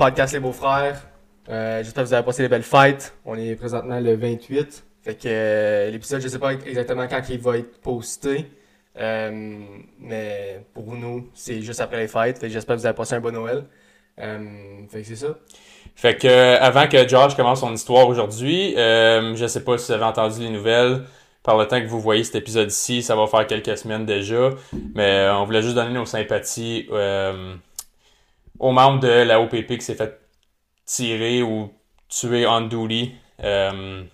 podcast Les Beaux-Frères. Euh, J'espère que vous avez passé des belles fêtes. On est présentement le 28. Fait que euh, l'épisode, je sais pas exactement quand il va être posté. Euh, mais pour nous, c'est juste après les fêtes. J'espère que vous avez passé un bon Noël. Fait que c'est ça. Fait que avant que George commence son histoire aujourd'hui, je sais pas si vous avez entendu les nouvelles. Par le temps que vous voyez cet épisode ici, ça va faire quelques semaines déjà. Mais on voulait juste donner nos sympathies aux membres de la OPP qui s'est fait tirer ou tuer on duty euh,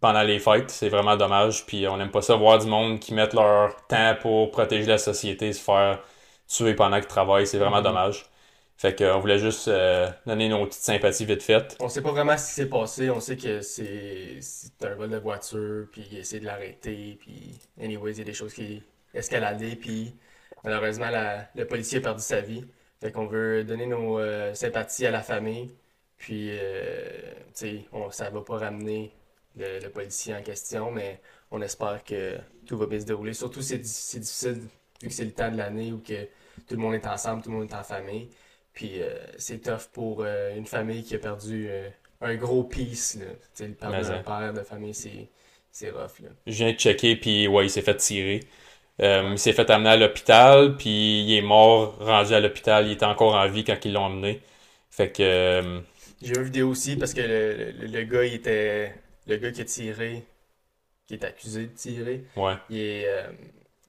pendant les fêtes. C'est vraiment dommage. Puis on n'aime pas ça voir du monde qui mettent leur temps pour protéger la société se faire tuer pendant qu'ils travaillent. C'est vraiment Mhm. dommage. Fait qu'on voulait juste euh, donner nos petites sympathies vite faites. On sait pas vraiment ce qui s'est passé. On sait que c'est un vol de voiture, puis il essaie de l'arrêter, puis anyways, il y a des choses qui escaladé, puis malheureusement, la- le policier a perdu sa vie. Fait qu'on veut donner nos euh, sympathies à la famille, puis, euh, tu sais, ça va pas ramener le, le policier en question, mais on espère que tout va bien se dérouler. Surtout, c'est di- c'est difficile, vu que c'est le temps de l'année où que tout le monde est ensemble, tout le monde est en famille. Puis euh, c'est tough pour euh, une famille qui a perdu un gros piece. Là. Tu sais, le père d'un père de famille, c'est c'est rough. Là. Je viens de checker, puis ouais, il s'est fait tirer. Euh, il s'est fait amener à l'hôpital, puis il est mort, rendu à l'hôpital. Il était encore en vie quand ils l'ont emmené. Fait que... euh, J'ai vu une vidéo aussi parce que le, le, le gars, il était. Le gars qui a tiré, qui est accusé de tirer, ouais. il, est, euh,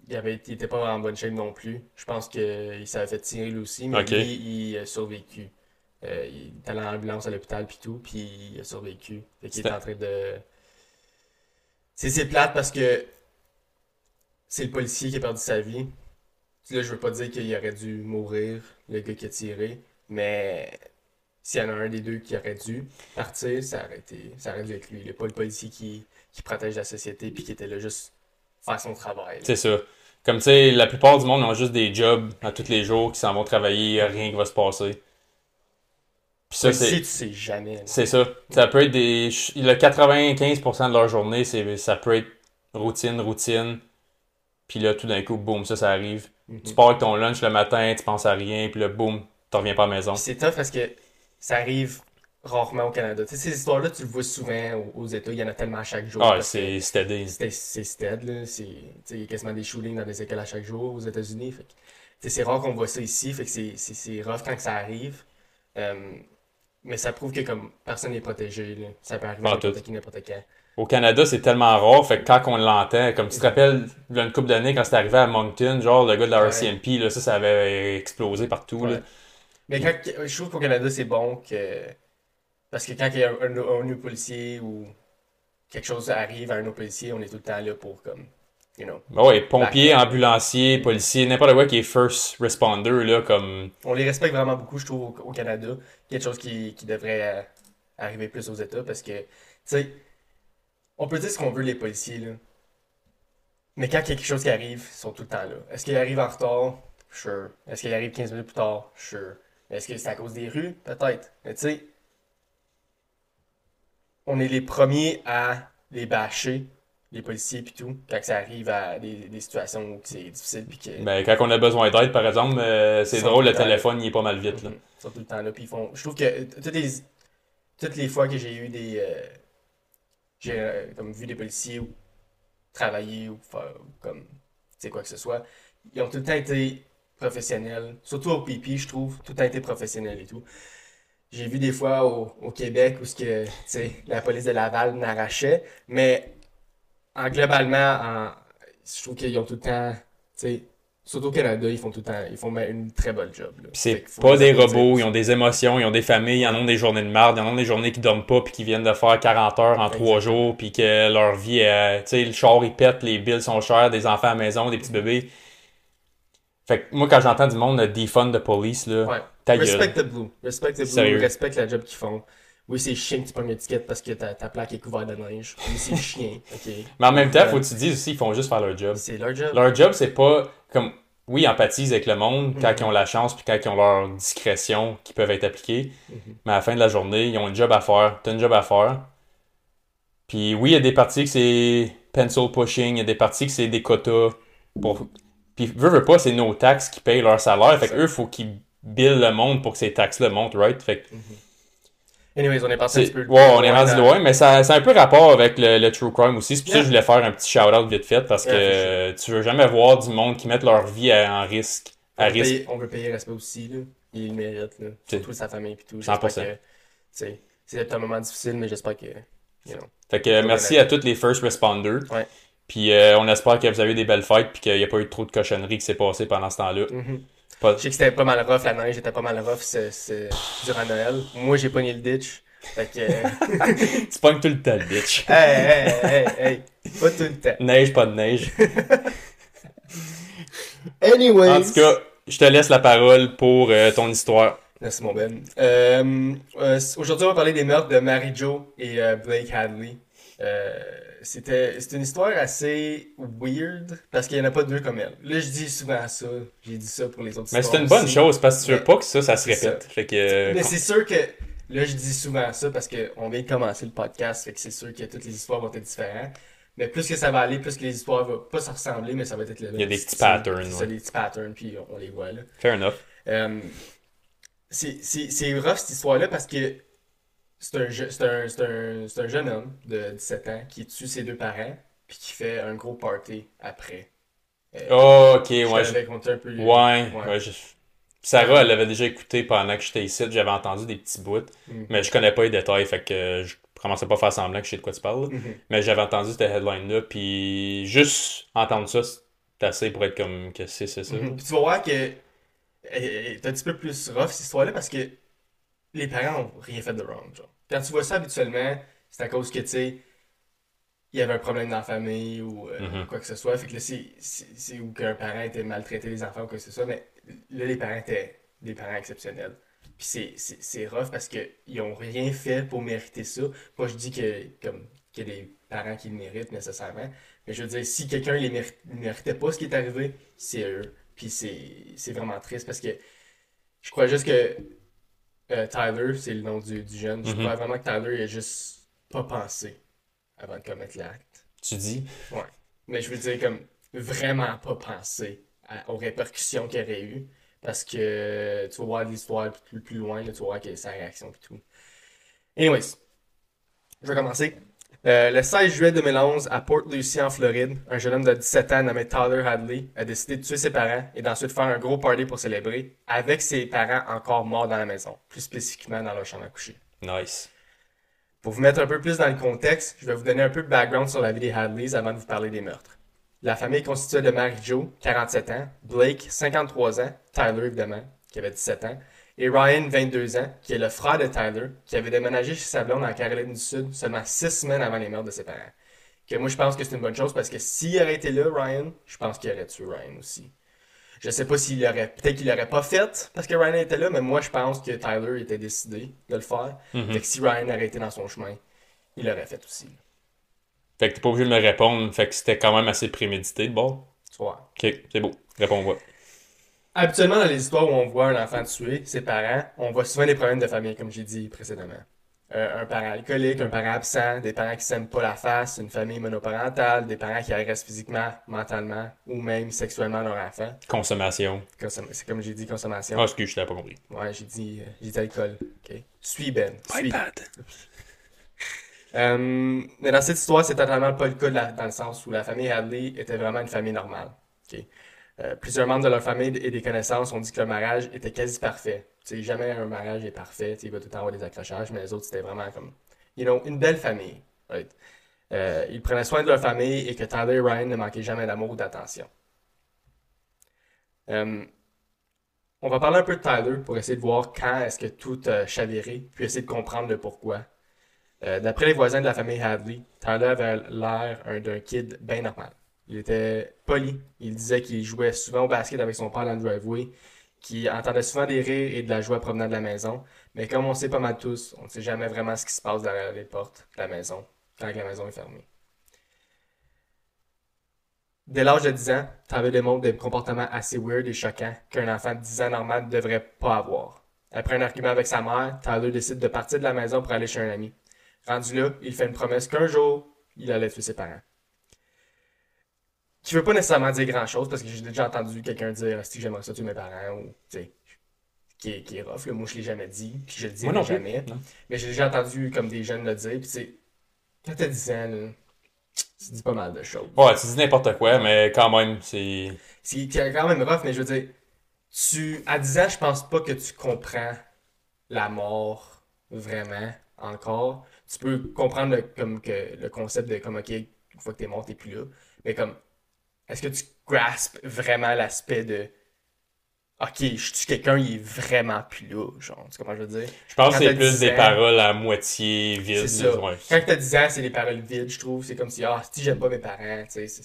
il, avait, il était pas en bonne shape non plus. Je pense qu'il s'avait fait tirer lui aussi, mais lui, il a survécu. Il est allé en ambulance à l'hôpital puis tout, puis il a survécu. Fait qu'il est en train de. C'est c'est plate parce que c'est le policier qui a perdu sa vie. Là, je veux pas dire qu'il aurait dû mourir, le gars qui a tiré, mais s'il y en a un des deux qui aurait dû partir, ça aurait été, ça aurait dû être lui. Il pas le policier qui, qui protège la société puis qui était là juste faire son travail. C'est ça. Comme tu sais, la plupart du monde ont juste des jobs à tous les jours qui s'en vont travailler, rien qui va se passer. Puis ça, c'est... tu sais jamais. C'est ça. Ça peut être des... Le 95% de leur journée, c'est... ça peut être routine, routine. Puis là, tout d'un coup, boum, ça, ça arrive. Mhm. Tu pars avec ton lunch le matin, tu penses à rien, puis là, boum, tu reviens pas à la maison. C'est tough parce que ça arrive rarement au Canada. Tu sais, ces histoires-là, tu le vois souvent aux, États. Il y en a tellement à chaque jour. Ah, c'est steady. C'est stead, là. Il y a quasiment des shootings dans des écoles à chaque jour aux États-Unis. C'est rare qu'on voit ça ici. Fait que c'est, rough quand que ça arrive. Euh, mais ça prouve que comme personne n'est protégé, là. Ça peut arriver n'importe qui, n'importe quand. Au Canada, c'est tellement rare, fait que quand on l'entend, comme tu te rappelles, il y a une couple d'années, quand c'était arrivé à Moncton, genre, le gars de la Ouais. RCMP, là, ça, ça avait explosé partout, là. Mais quand, je trouve qu'au Canada, c'est bon que. Parce que quand il y a un, un, un nouveau policier ou quelque chose arrive à un autre policier, on est tout le temps là pour, comme, you know. Ben ouais, pompiers, Back. ambulanciers, policiers, n'importe quoi qui est first responder, là, comme... On les respecte vraiment beaucoup, je trouve, au, au Canada. Quelque chose qui, qui devrait euh, arriver plus aux États parce que, tu sais, on peut dire ce qu'on veut, les policiers, là. Mais quand il y a quelque chose qui arrive, ils sont tout le temps là. Est-ce qu'ils arrivent en retard? Sure. Est-ce qu'ils arrivent 15 minutes plus tard? Sure. Mais Est-ce que c'est à cause des rues? Peut-être. Mais tu sais, on est les premiers à les bâcher, les policiers puis tout, quand ça arrive à des, des situations où c'est difficile puis que... Ben, quand on a besoin d'aide, par exemple, euh, c'est drôle, le là. téléphone, il est pas mal vite, là. Ils sont tout le temps là. Puis ils font... Je trouve que toutes les, toutes les fois que j'ai eu des. euh, j'ai euh, comme vu des policiers travailler ou faire ou comme. Sais quoi que ce soit. Ils ont tout le temps été professionnels. Surtout au PP, je trouve. Tout a été professionnel et tout. J'ai vu des fois au, au Québec où ce que, la police de Laval n'arrachait. Mais en globalement, en, je trouve qu'ils ont tout le temps. Surtout au Canada, ils font tout le temps. Ils font une très bonne job. c'est pas des robots, ils ont des émotions, ils ont des familles, ils en ont des journées de marde, ils en ont des journées qui dorment pas puis qui viennent de faire 40 heures en 3 Exactement. jours puis que leur vie est, tu sais, le char il pète, les bills sont chers, des enfants à la maison, des petits bébés. Fait que moi quand j'entends du monde euh, defund de police là, Ouais. ta. Respect the blue. Respect the blue. Sérieux. Respecte la job qu'ils font. Oui, c'est chiant que tu prennes l'étiquette parce que ta, ta plaque est couverte de neige. Oui, c'est chiant. OK. Mais en même temps, Ouais. faut que tu dises aussi, ils font juste faire leur job. C'est leur job. Leur job, c'est pas comme. Oui, ils empathisent avec le monde quand Mhm. ils ont la chance puis quand ils ont leur discrétion qui peuvent être appliquées. Mhm. Mais à la fin de la journée, ils ont un job à faire. T'as un job à faire. Puis oui, il y a des parties que c'est pencil pushing, il y a des parties que c'est des quotas pour. Puis veux, veux pas, c'est nos taxes qui payent leur salaire. Fait que eux, faut qu'ils bill le monde pour que ces taxes-là montent, right? Fait que Anyways, on est passé un petit peu. ouais, on est rendu loin, mais ça, c'est un peu rapport avec le, le true crime aussi. C'est pour ça que je voulais faire un petit shout-out vite fait parce que Yeah, tu veux jamais voir du monde qui met leur vie à- en risque. On À risque. payer, on veut payer respect aussi, là. Il le mérite, là. Surtout sa famille, puis tout. 100%. J'espère que, tu sais, c'est un moment difficile, mais j'espère que, you know. Fait que merci à tous les first responders. Ouais. Puis euh, on espère que vous avez des belles fêtes puis qu'il n'y a pas eu trop de cochonneries qui s'est passé pendant ce temps-là. Mhm. Pas- Je sais que c'était pas mal rough, la neige était pas mal rough c'est, c'est, durant Noël. Moi, j'ai pogné le ditch. Fait que. Tu pognes tout le temps, bitch. hey, hey, hey, hey. Pas tout le temps. Neige, pas de neige. Anyways. En tout cas, je te laisse la parole pour euh, ton histoire. Merci, mon Ben. Euh, euh, aujourd'hui, on va parler des meurtres de Mary Jo et euh, Blake Hadley. Euh, c'était, c'est une histoire assez weird parce qu'il n'y en a pas deux comme elle. Là, je dis souvent ça. J'ai dit ça pour les autres Mais c'est une bonne aussi. chose parce que tu veux Mais- pas que ça, ça se répète. Fait que. euh, Mais c'est sûr que là, je dis souvent ça parce qu'on vient de commencer le podcast, fait que c'est sûr que toutes les histoires vont être différentes. Mais plus que ça va aller, plus que les histoires vont pas se ressembler, mais ça va être le Il y a des petits patterns, C'est ça, ouais. des petits patterns, puis on, les voit là. Fair enough. C'est c'est- c'est rough cette histoire-là parce que c'est un, je- c'est un, c'est un, c'est un jeune homme de 17 ans qui tue ses deux parents, puis qui fait un gros party après. Euh, Oh, ok, je ouais. conté un peu. je- Ouais, Ouais. ouais, je- Sarah, elle l'avait déjà écouté pendant que j'étais ici. J'avais entendu des petits bouts. Mm. Mais je connais pas les détails. Fait que je commençais pas à faire semblant que je sais de quoi tu parles. Mhm. Mais j'avais entendu cette headline-là. Puis juste entendre ça, c'est assez pour être comme que c'est c'est ça. Mhm. Puis tu vas voir que euh, est un petit peu plus rough cette histoire-là parce que les parents ont rien fait de wrong. Genre. Quand tu vois ça habituellement, c'est à cause que tu sais, il y avait un problème dans la famille ou euh, Mhm. quoi que ce soit. Fait que là, c'est, ou qu'un parent était maltraité les enfants ou quoi que ce soit. Mais là, les parents étaient des parents exceptionnels. Puis c'est, rough parce qu'ils ont rien fait pour mériter ça. Moi, je dis que comme qu'il y a des parents qui le méritent nécessairement. Mais je veux dire, si quelqu'un ne méritait pas ce qui est arrivé, c'est eux. Puis c'est vraiment triste parce que je crois juste que euh, Tyler, c'est le nom du, du jeune, je Mhm. crois vraiment que Tyler il a juste pas pensé avant de commettre l'acte. Tu dis? Mais je veux dire, comme vraiment pas pensé à- aux répercussions qu'il aurait eu. Parce que tu vas voir l'histoire plus, plus loin, là, tu vas voir que sa réaction et tout. Anyways, je vais commencer. Euh, le 16 juillet 2011, à Port Lucie, en Floride, un jeune homme de 17 ans nommé Tyler Hadley a décidé de tuer ses parents et d'ensuite faire un gros party pour célébrer avec ses parents encore morts dans la maison, plus spécifiquement dans leur chambre à coucher. Nice. Pour vous mettre un peu plus dans le contexte, je vais vous donner un peu de background sur la vie des Hadleys avant de vous parler des meurtres. La famille est constituée de Mary Jo, 47 ans, Blake, 53 ans, Tyler évidemment, qui avait 17 ans, et Ryan, 22 ans, qui est le frère de Tyler, qui avait déménagé chez sa blonde en Caroline du Sud seulement 6 semaines avant les meurtres de ses parents. Que moi je pense que c'est une bonne chose parce que s'il aurait été là, Ryan, je pense qu'il aurait tué Ryan aussi. Je sais pas s'il aurait, peut-être qu'il l'aurait pas fait parce que Ryan était là, mais moi je pense que Tyler était décidé de le faire. Mhm. Fait que si Ryan aurait été dans son chemin, il l'aurait fait aussi. Fait que t'es pas obligé de me répondre. Fait que c'était quand même assez prémédité de bord. Ok, c'est beau. Réponds-moi. Habituellement, dans les histoires où on voit un enfant tuer ses parents, on voit souvent des problèmes de famille, comme j'ai dit précédemment. Euh, un parent alcoolique, un parent absent, des parents qui s'aiment pas la face, une famille monoparentale, des parents qui agressent physiquement, mentalement ou même sexuellement leur enfant. Consommation. Consom- C'est comme j'ai dit, consommation. Ah, excuse, je t'avais pas compris. Ouais, j'ai dit, euh, j'ai dit alcool. Ok. Suis Ben. Suis. iPad. Euh, mais dans cette histoire, c'est totalement pas le cas de la- dans le sens où la famille Hadley était vraiment une famille normale. ok? Euh, plusieurs membres de leur famille et des connaissances ont dit que leur mariage était quasi parfait. Jamais un mariage est parfait, il va tout le temps avoir des accrochages, mais les autres, c'était vraiment comme, you know, une belle famille. Euh, ils prenaient soin de leur famille et que Tyler et Ryan ne manquaient jamais d'amour ou d'attention. Euh, on va parler un peu de Tyler pour essayer de voir quand est-ce que tout a chaviré, puis essayer de comprendre le pourquoi. D'après les voisins de la famille Hadley, Tyler avait l'air un- d'un kid bien normal. Il était poli. Il disait qu'il jouait souvent au basket avec son père dans le driveway, qu'il entendait souvent des rires et de la joie provenant de la maison. Mais comme on sait pas mal tous, on ne sait jamais vraiment ce qui se passe derrière les portes de la maison, quand la maison est fermée. Dès l'âge de 10 ans, Tyler démontre des comportements assez weird et choquants qu'un enfant de 10 ans normal ne devrait pas avoir. Après un argument avec sa mère, Tyler décide de partir de la maison pour aller chez un ami. Rendu là, il fait une promesse qu'un jour, il allait tuer ses parents. Qui veut pas nécessairement dire grand chose parce que j'ai déjà entendu quelqu'un dire si j'aimerais ça tuer mes parents ou tu sais qui est, qui est rough. Là. Moi, je l'ai jamais dit, puis je le Moi dirai non plus. jamais. Non. Mais j'ai déjà entendu comme des jeunes le dire, puis c'est. Quand t'as 10 ans, là, tu dis pas mal de choses. Ouais, tu dis n'importe quoi, mais quand même, c'est. C'est c'est quand même rough, mais je veux dire, tu, à 10 ans, je pense pas que tu comprends la mort vraiment encore. Tu peux comprendre le, comme que, le concept de comme, ok, une fois que t'es mort, t'es plus là. Mais comme, est-ce que tu graspes vraiment l'aspect de, ok, je suis quelqu'un, il est vraiment plus là, genre, tu comprends je veux dire? Je pense Quand que c'est plus 10 des ans, paroles à moitié vides. C'est ça. ouais. Quand t'as 10 ans, c'est des paroles vides, je trouve. C'est comme si, ah, si j'aime pas mes parents, tu sais.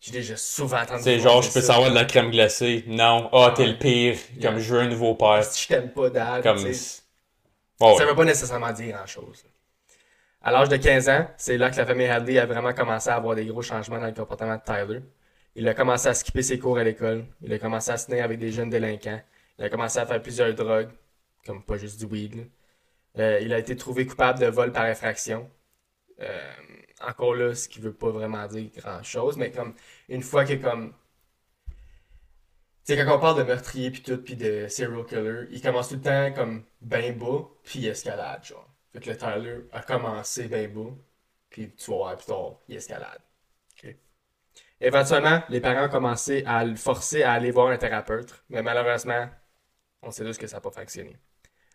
J'ai déjà souvent entendu. C'est genre, je peux ça. savoir de la crème glacée. Non. Ah, t'es Ouais. le pire. Yeah. Comme je veux un nouveau père. Si je t'aime pas, dad, Comme. sais. Ouais, Ça veut pas nécessairement dire grand-chose. À l'âge de 15 ans, c'est là que la famille Hadley a vraiment commencé à avoir des gros changements dans le comportement de Tyler. Il a commencé à skipper ses cours à l'école. Il a commencé à se tenir avec des jeunes délinquants. Il a commencé à faire plusieurs drogues, comme pas juste du weed. Euh, il a été trouvé coupable de vol par infraction. Euh, encore là, ce qui veut pas vraiment dire grand-chose, mais comme une fois que comme sais, quand on parle de meurtrier puis tout, puis de serial killer, il commence tout le temps comme ben bas, puis escalade, genre. Fait que le Tyler a commencé ben bas, puis tu vas voir plus tard, il escalade. Éventuellement, les parents ont commencé à le forcer à aller voir un thérapeute, mais malheureusement, on sait tous que ça n'a pas fonctionné.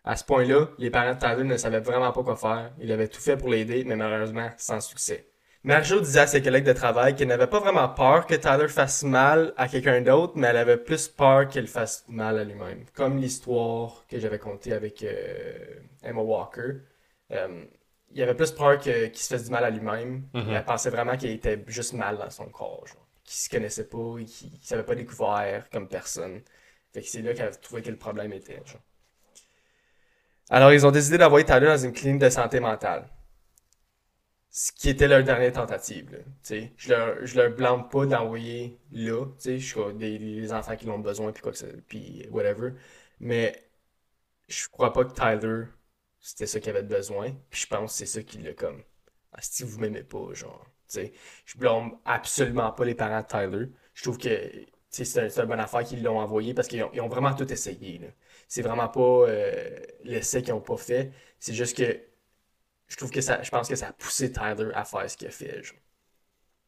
À ce point-là, les parents de Tyler ne savaient vraiment pas quoi faire. Ils avaient tout fait pour l'aider, mais malheureusement, sans succès. Marjo disait à ses collègues de travail qu'elle n'avait pas vraiment peur que Tyler fasse mal à quelqu'un d'autre, mais elle avait plus peur qu'il fasse mal à lui-même. Comme l'histoire que j'avais contée avec euh, Emma Walker. Euh, il avait plus peur qu'il se fasse du mal à lui-même. Elle pensait vraiment qu'il était juste mal dans son corps. Qu'il se connaissait pas, qu'il qu'il s'avait pas découvert comme personne. Fait que c'est là qu'elle a trouvé que le problème était, genre. Alors, ils ont décidé d'envoyer Tyler dans une clinique de santé mentale. Ce qui était leur dernière tentative, là. Je leur, je leur blâme pas d'envoyer là, je des, des enfants qui l'ont besoin, puis quoi que ça, puis whatever. Mais, je crois pas que Tyler, c'était ça qu'il avait besoin, puis je pense que c'est ça qui l'a comme, ah, si vous m'aimez pas, genre, tu sais. Je blâme absolument pas les parents de Tyler. Je trouve que, c'est un, c'est une bonne affaire qu'ils l'ont envoyé parce qu'ils ont, vraiment tout essayé. C'est vraiment pas euh, l'essai qu'ils ont pas fait. C'est juste que je trouve que ça, je pense que ça a poussé Tyler à faire ce qu'il a fait. genre.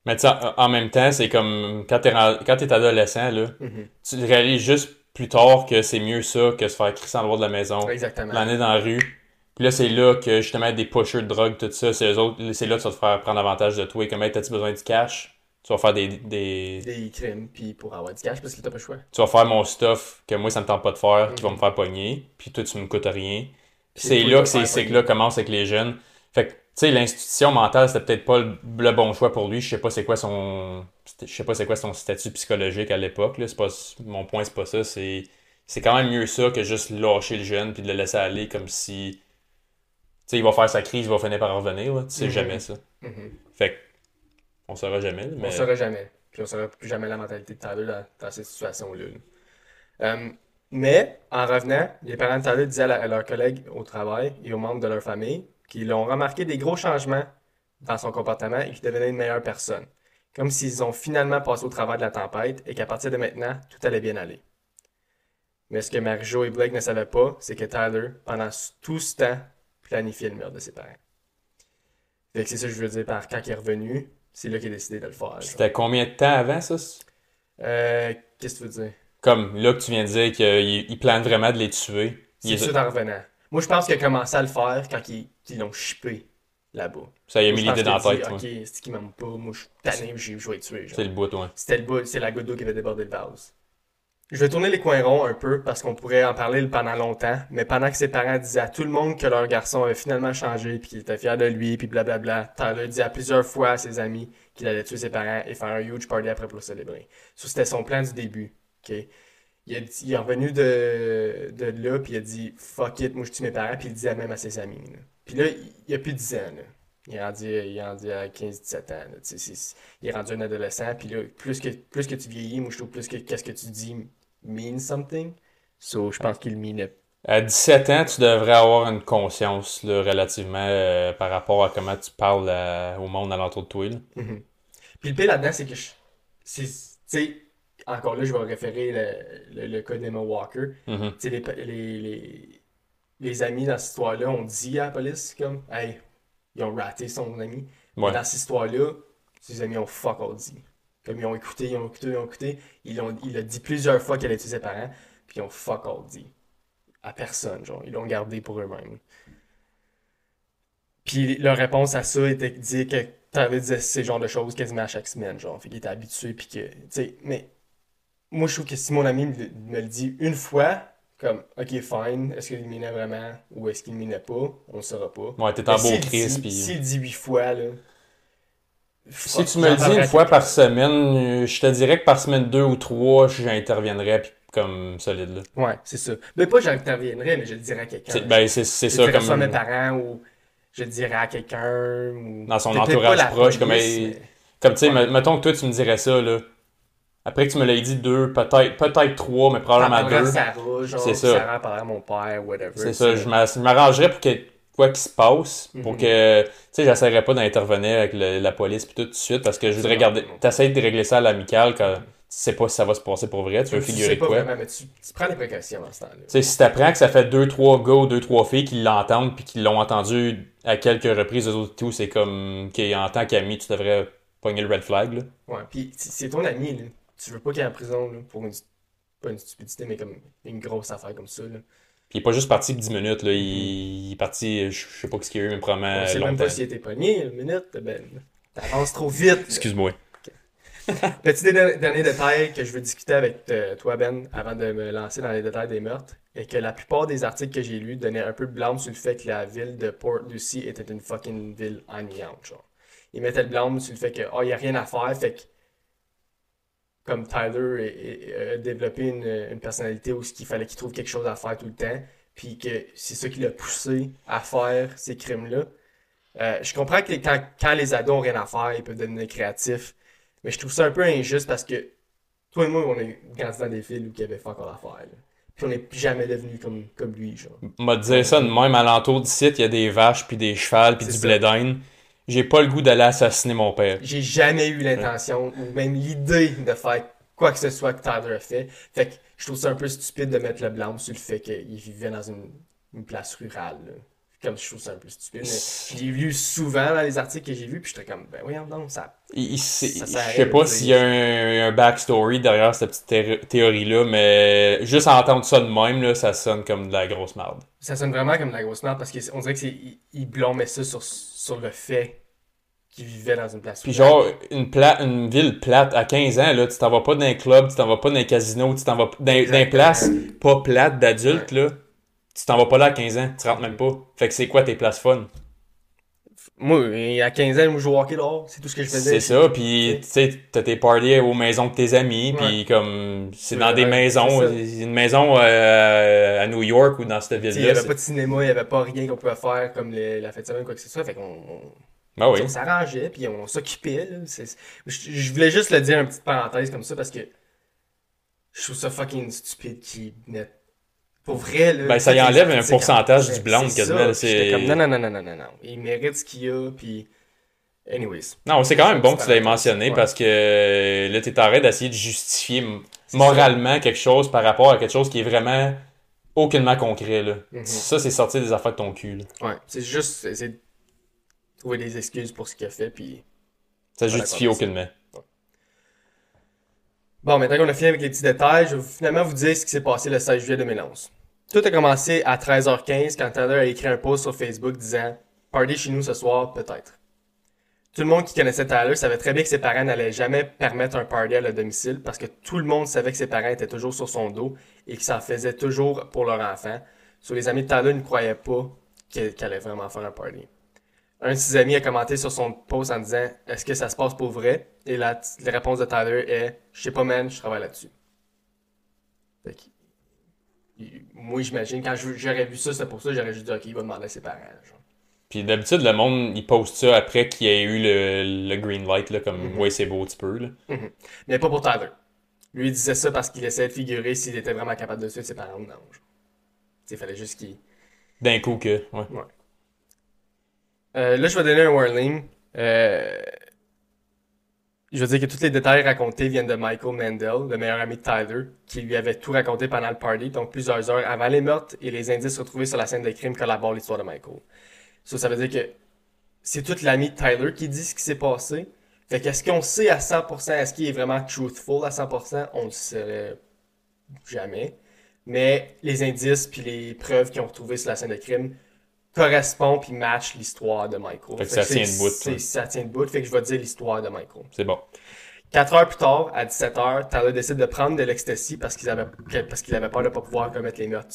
Mais tu sais, en même temps, c'est comme quand t'es quand t'es adolescent, là, Mhm. tu réalises juste plus tard que c'est mieux ça que se faire crisser en droit de la maison, Exactement. l'année dans la rue. Puis là, c'est là que justement des pushers de drogue, tout ça, c'est eux autres, c'est là que ça va te faire prendre avantage de toi. Comme, hey, t'as-tu besoin du cash? Tu vas faire des, des, Des crimes, puis pour avoir du cash, parce que t'as pas le choix. tu vas faire mon stuff que moi ça me tente pas de faire, qui va Mhm. me faire pogner, puis toi tu me coûtes rien. Puis c'est là tu que ces vas cycles-là commencent avec les jeunes. Fait que, tu sais, l'institution mentale, c'était peut-être pas le, le bon choix pour lui. Je sais pas c'est quoi son. Je sais pas c'est quoi son statut psychologique à l'époque. là. C'est pas mon point, c'est pas ça. C'est. C'est quand même mieux ça que juste lâcher le jeune puis de le laisser aller comme si. Il va faire sa crise, il va finir par revenir. Là. Tu sais Mhm. jamais ça. Mhm. Fait. On saura jamais. là, On Mais... saura jamais. Puis on saura plus jamais la mentalité de Tyler dans, dans cette situation-là. là. Euh, mais, en revenant, les parents de Tyler disaient à, la- à leurs collègues au travail et aux membres de leur famille qu'ils ont remarqué des gros changements dans son comportement et qu'il devenait une meilleure personne. Comme s'ils ont finalement passé au travers de la tempête et qu'à partir de maintenant, tout allait bien aller. Mais ce que Marie-Jo et Blake ne savaient pas, c'est que Tyler, pendant tout ce temps, planifiait le meurtre de ses parents. Fait que c'est ça que je veux dire par quand il est revenu, c'est là qu'il a décidé de le faire. C'était combien de temps avant ça? Euh, qu'est-ce que tu veux dire? Comme là que tu viens de dire qu'il il plane vraiment de les tuer. Il C'est ça en revenant. Moi, je pense qu'il a commencé à le faire quand ils, l'ont chippé là-bas. Ça y a mis l'idée dans la tête. Ok, c'est qu'il m'aime pas. Moi, je suis tanné, je vais tuer. C'est le bout, ouais. C'était le bout, c'est la goutte d'eau qui avait débordé le vase. Je vais tourner les coins ronds un peu parce qu'on pourrait en parler pendant longtemps, mais pendant que ses parents disaient à tout le monde que leur garçon avait finalement changé puis qu'il était fier de lui puis blablabla, Tyler dit à plusieurs fois à ses amis qu'il allait tuer ses parents et faire un huge party après pour le célébrer. Ça, c'était son plan du début. Il, est revenu de, de là puis il a dit fuck it, moi je tue mes parents puis il disait même à ses amis. Puis là, il, a plus 10 ans. Il est rendu, il rendu à 15-17 ans. il est rendu un adolescent. Puis là, plus que, plus que tu vieillis, moi je trouve plus que qu'est-ce que tu dis mean something. So, je pense qu'il minait. À 17 ans, tu devrais avoir une conscience là, relativement euh, par rapport à comment tu parles à- au monde alentour de toi. là. Mhm. Puis le pire là-dedans, c'est que je. Tu sais, encore là, je vais référer le, le, le cas d'Emma Walker. Mhm. Tu sais, les, les, les, les amis dans cette histoire-là ont dit à la police, comme, hey, ils ont raté son ami. Mais Ouais. dans cette histoire-là, ses amis ont fuck all dit. Comme ils ont écouté, ils ont écouté, ils ont écouté. Ils ont, il a dit plusieurs fois qu'elle était ses parents, puis ils ont fuck all dit. À personne, genre. Ils l'ont gardé pour eux-mêmes. Puis leur réponse à ça était de dire que t'avais dit ces genres de choses quasiment à chaque semaine, genre. Fait qu'il était habitué, puis que, tu sais, mais moi je trouve que si mon ami me, me le dit une fois, comme, ok, fine, est-ce qu'il minait vraiment ou est-ce qu'il minait pas, on le saura pas. Ouais, t'es en beau s'il Chris. S'il dit huit fois, là. Si tu me le dis une fois par semaine, euh, je te dirais que par semaine deux ou trois, j'interviendrais comme solide là. Ouais, c'est ça. Mais pas j'interviendrais, mais je le dirais à quelqu'un. Ben c'est ça le dirais soit à mes comme parents ou je le dirais à quelqu'un ou. Dans son entourage proche, comme, police, hey, mais- comme tu sais, Ouais. mettons que toi tu me dirais ça là. Après que tu me l'aies dit deux, peut-être peut-être trois, mais probablement deux. C'est ça. Parlerait à mon père, whatever. C'est ça, je m'arrangerais pour que quoi qu'il se passe, pour Mhm. que, tu sais, j'essaierais pas d'intervenir avec le- la police puis tout de suite, parce que je voudrais garder, t'essayes de régler ça à l'amical quand tu sais pas si ça va se passer pour vrai, tu veux Tu figurer sais pas quoi. vraiment, mais tu, tu prends des précautions dans ce temps-là. Tu sais, si t'apprends que ça fait deux, trois gars ou deux, trois filles qui l'entendent puis qui l'ont entendu à quelques reprises, eux autres tout, c'est comme, qu'en tant qu'ami, tu devrais pogner le red flag, là. Ouais, puis c'est c'est ton ami, là. Tu veux pas qu'il aille en prison, là, pour une, pas une stupidité, mais comme une grosse affaire comme ça, là. Puis il est pas juste parti pour 10 minutes, là, il, il est parti, je je sais pas ce qu'il y a eu, mais probablement On sait même pas s'il était pogné, une minute, ben, t'avances trop vite. Excuse-moi. Petit dernier détail que je veux discuter avec euh, toi, Ben, avant de me lancer dans les détails des meurtres, est que la plupart des articles que j'ai lus donnaient un peu de blâme sur le fait que la ville de Port Lucie était une fucking ville ennuyante, genre. Ils mettaient le blâme sur le fait que, oh, y a rien à faire, fait que, comme Tyler est- est- a développé une, une personnalité où il fallait qu'il trouve quelque chose à faire tout le temps, puis que c'est ça qui l'a poussé à faire ces crimes-là. Euh, je comprends que quand, quand les ados ont rien à faire, ils peuvent devenir créatifs, mais je trouve ça un peu injuste parce que toi et moi, on a grandi dans des villes où il y avait pas encore à faire. là. Puis on n'est jamais devenu comme, comme lui, genre. m'a dit ça de même alentour d'ici, il y a des vaches puis des chevals puis du blé d'Inde. J'ai pas le goût d'aller assassiner mon père. J'ai jamais eu l'intention ou même l'idée de faire quoi que ce soit que Tyler a fait. Fait que je trouve ça un peu stupide de mettre le blâme sur le fait qu'il vivait dans une, place rurale. Comme je trouve ça un peu stupide. mais je l'ai lu souvent dans les articles que j'ai vus, puis j'étais comme, ben voyons donc, ça. Il- il- c'est- Ça je sais pas s'il y a un, un backstory derrière cette petite thé- théorie-là, mais juste à entendre ça de même, là, ça sonne comme de la grosse merde. Ça sonne vraiment comme de la grosse merde parce qu'on dirait qu'il blâmait ça sur, sur le fait qu'il vivait dans une place Puis genre, une, pla- une ville plate à 15 ans, là, tu t'en vas pas dans un club, tu t'en vas pas dans un casino, tu t'en vas dans, dans une place pas plate d'adultes, là. Tu t'en vas pas là à 15 ans, tu rentres même pas. Fait que c'est quoi tes places fun? Moi, à 15 ans, je jouais au hockey dehors, c'est tout ce que je faisais. C'est ça, puis tu sais, t'as tes parties aux maisons de tes amis, puis comme c'est Ouais, dans des ouais, maisons, une maison euh, à New York ou dans cette sais, Il n'y ville-là. avait pas de cinéma, il n'y avait pas rien qu'on pouvait faire comme les- la fête de semaine, quoi que ce soit. Fait qu'on on, Ben oui. on s'arrangeait, puis on s'occupait. Je, je voulais juste le dire, une petite parenthèse comme ça, parce que je trouve ça fucking stupide qu'ils mettent. Pour vrai, là. Ben, ça y enlève un pourcentage du c'est quasiment, c'est- comme, non, non, non, non, non, non. Il mérite ce qu'il a, puis. Anyways. Non, c'est quand même bon que tu l'aies mentionné Ouais. parce que là, t'es en train d'essayer de justifier moralement quelque chose par rapport à quelque chose qui est vraiment aucunement concret, là. Mhm. Ça, c'est sortir des affaires de ton cul, là. Ouais, c'est juste. c'est- trouver des excuses pour ce qu'il a fait, puis. Ça justifie ça. Bon, maintenant qu'on a fini avec les petits détails, je vais finalement vous dire ce qui s'est passé le 16 juillet 2011. Tout a commencé à 13h15 quand Tyler a écrit un post sur Facebook disant Party chez nous ce soir, peut-être. Tout le monde qui connaissait Tyler savait très bien que ses parents n'allaient jamais permettre un party à leur domicile parce que tout le monde savait que ses parents étaient toujours sur son dos et qu'ils s'en faisaient toujours pour leur enfant. Sur les amis de Tyler ne croyaient pas qu'elle allait vraiment faire un party. Un de ses amis a commenté sur son post en disant Est-ce que ça se passe pour vrai? Et la, la réponse de Tyler est Je sais pas, man, je travaille là-dessus. Moi, j'imagine, quand j'aurais vu ça, c'est pour ça, j'aurais juste dit Ok, il va demander à ses parents. genre. Puis d'habitude, le monde, il poste ça après qu'il y ait eu le, le green light, là, comme, Mhm. ouais, c'est beau, tu peux, là. Mais pas pour Tyler. Lui, il disait ça parce qu'il essayait de figurer s'il était vraiment capable de suivre ses parents ou non. Il fallait juste qu'il. D'un coup que, ouais. Euh, là, je vais donner un warning. Euh, je veux dire que tous les détails racontés viennent de Michael Mandel, le meilleur ami de Tyler, qui lui avait tout raconté pendant le party, donc plusieurs heures avant les meurtres et les indices retrouvés sur la scène de crime collaborent l'histoire de Michael. Ça, ça veut dire que c'est tout l'ami de Tyler qui dit ce qui s'est passé. Fait qu'est-ce qu'on sait à 100%, est-ce qu'il est vraiment truthful à 100%? On le saurait jamais. Mais les indices puis les preuves qu'ils ont retrouvées sur la scène de crime correspondent puis matchent l'histoire de Michael. Fait que ça tient debout, c'est- ça. Tient debout, fait que je vais dire l'histoire de Michael. C'est bon. Quatre heures plus tard, à 17h, Tyler décide de prendre de l'ecstasy parce qu'il avait, parce qu'il avait peur de pas pouvoir commettre les meurtres.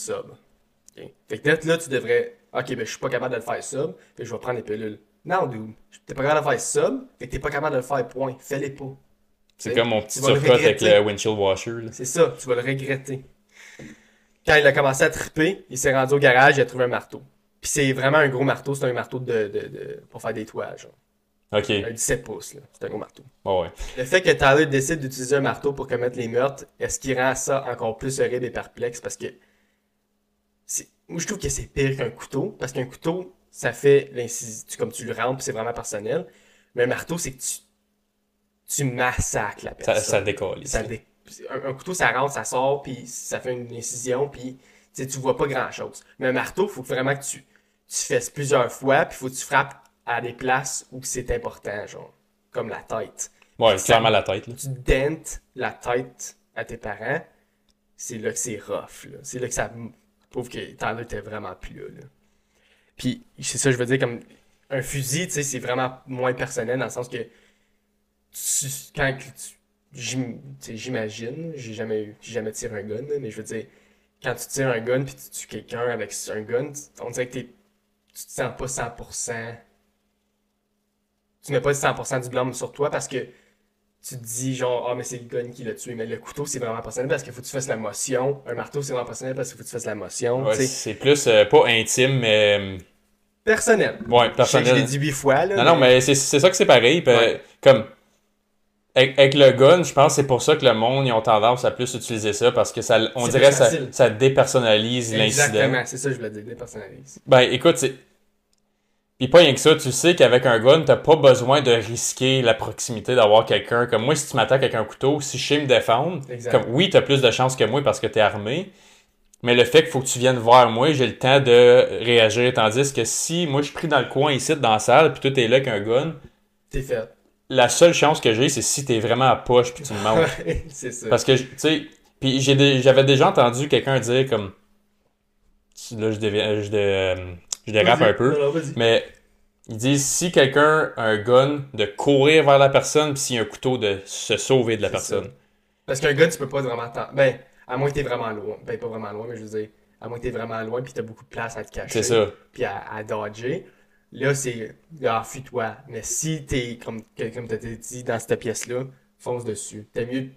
Ok. Fait que là, là, tu devrais, ok, ben, je suis pas capable de le faire sobre, fait que je vais prendre les pilules. Non, dude, t'es pas capable de le faire sobre, fait que t'es pas capable de le faire, point. Fais-les pas. C'est comme mon petit le surcut avec le windshield washer. C'est ça, tu vas le regretter. Quand il a commencé à triper, il s'est rendu au garage, il a trouvé un marteau. Puis c'est vraiment un gros marteau, c'est un marteau de, de, de- pour faire des toits, genre. Ok. Un 17 pouces, là. C'est un gros marteau. Ouais. Le fait que Tyler décide d'utiliser un marteau pour commettre les meurtres, est-ce qui rend ça encore plus horrible et perplexe? Parce que c'est- moi, je trouve que c'est pire qu'un couteau. Parce qu'un couteau, ça fait l'incision, comme tu le rentres, puis c'est vraiment personnel. Mais un marteau, c'est que tu, tu massacres la Ça, personne. ça décolle. Ça dé- un, un couteau, ça rentre, ça sort, puis ça fait une incision, puis tu sais, tu vois pas grand-chose. Mais un marteau, faut vraiment que tu, tu fasses plusieurs fois, puis faut que tu frappes à des places où c'est important, genre, comme la tête. Ouais, clairement la tête. Là. Tu dentes la tête à tes parents, c'est là que c'est rough, là. C'est là que ça prouve que Tyler était vraiment plus là, là. Puis, c'est ça, je veux dire, comme un fusil, tu sais, c'est vraiment moins personnel dans le sens que tu, quand tu, j'imagine, j'ai jamais eu, j'ai jamais tiré un gun, mais je veux dire, quand tu tires un gun puis tu tues quelqu'un avec un gun, tu- on dirait que t'es, tu te sens pas 100%, tu mets pas 100% du blâme sur toi parce que tu te dis genre, ah, mais c'est le gun qui l'a tué, mais le couteau c'est vraiment personnel parce qu'il faut que tu fasses la motion, un marteau c'est vraiment personnel parce qu'il faut que tu fasses la motion, Ouais, tu c'est plus euh, pas intime, mais. euh, Personnel. Ouais, Je que je personnel. l'ai dit huit fois, là. Non, non, mais c'est ça que c'est pareil. Ouais. Comme. Avec, avec le gun, je pense que c'est pour ça que le monde, ils ont tendance à plus utiliser ça parce que ça, on dirait ça, dépersonnalise l'incident. Exactement, c'est ça que je voulais dire, dépersonnalise. Ben, écoute, c'est. Pis pas rien que ça, tu sais qu'avec un gun, t'as pas besoin de risquer la proximité d'avoir quelqu'un. Comme moi, si tu m'attaques avec un couteau, si je sais me défendre, comme oui, t'as plus de chances que moi parce que t'es armé. Mais le fait qu'il faut que tu viennes vers moi, j'ai le temps de réagir. Tandis que si moi je suis pris dans le coin ici, dans la salle, puis toi t'es là avec un gun, T'es fait. La seule chance que j'ai, c'est si t'es vraiment à poche puis tu me manques. Ouais, c'est ça. Parce que, tu sais, puis j'avais déjà entendu quelqu'un dire comme. Là, je, dévi- je, dé- je dérape un peu. Non, non, vas-y. Mais ils disent si quelqu'un a un gun, de courir vers la personne, puis s'il y a un couteau, de se sauver de la personne. ça. Parce qu'un gun, tu peux pas vraiment. Ben, à moins que t'es vraiment loin. Ben, pas vraiment loin, mais je veux dire, à moins que t'es vraiment loin puis t'as beaucoup de place à te cacher. C'est ça. Puis à, à dodger. Là, c'est... Là, fuis-toi. Mais si t'es, comme, comme t'as dit, dans cette pièce-là, fonce dessus. T'as mieux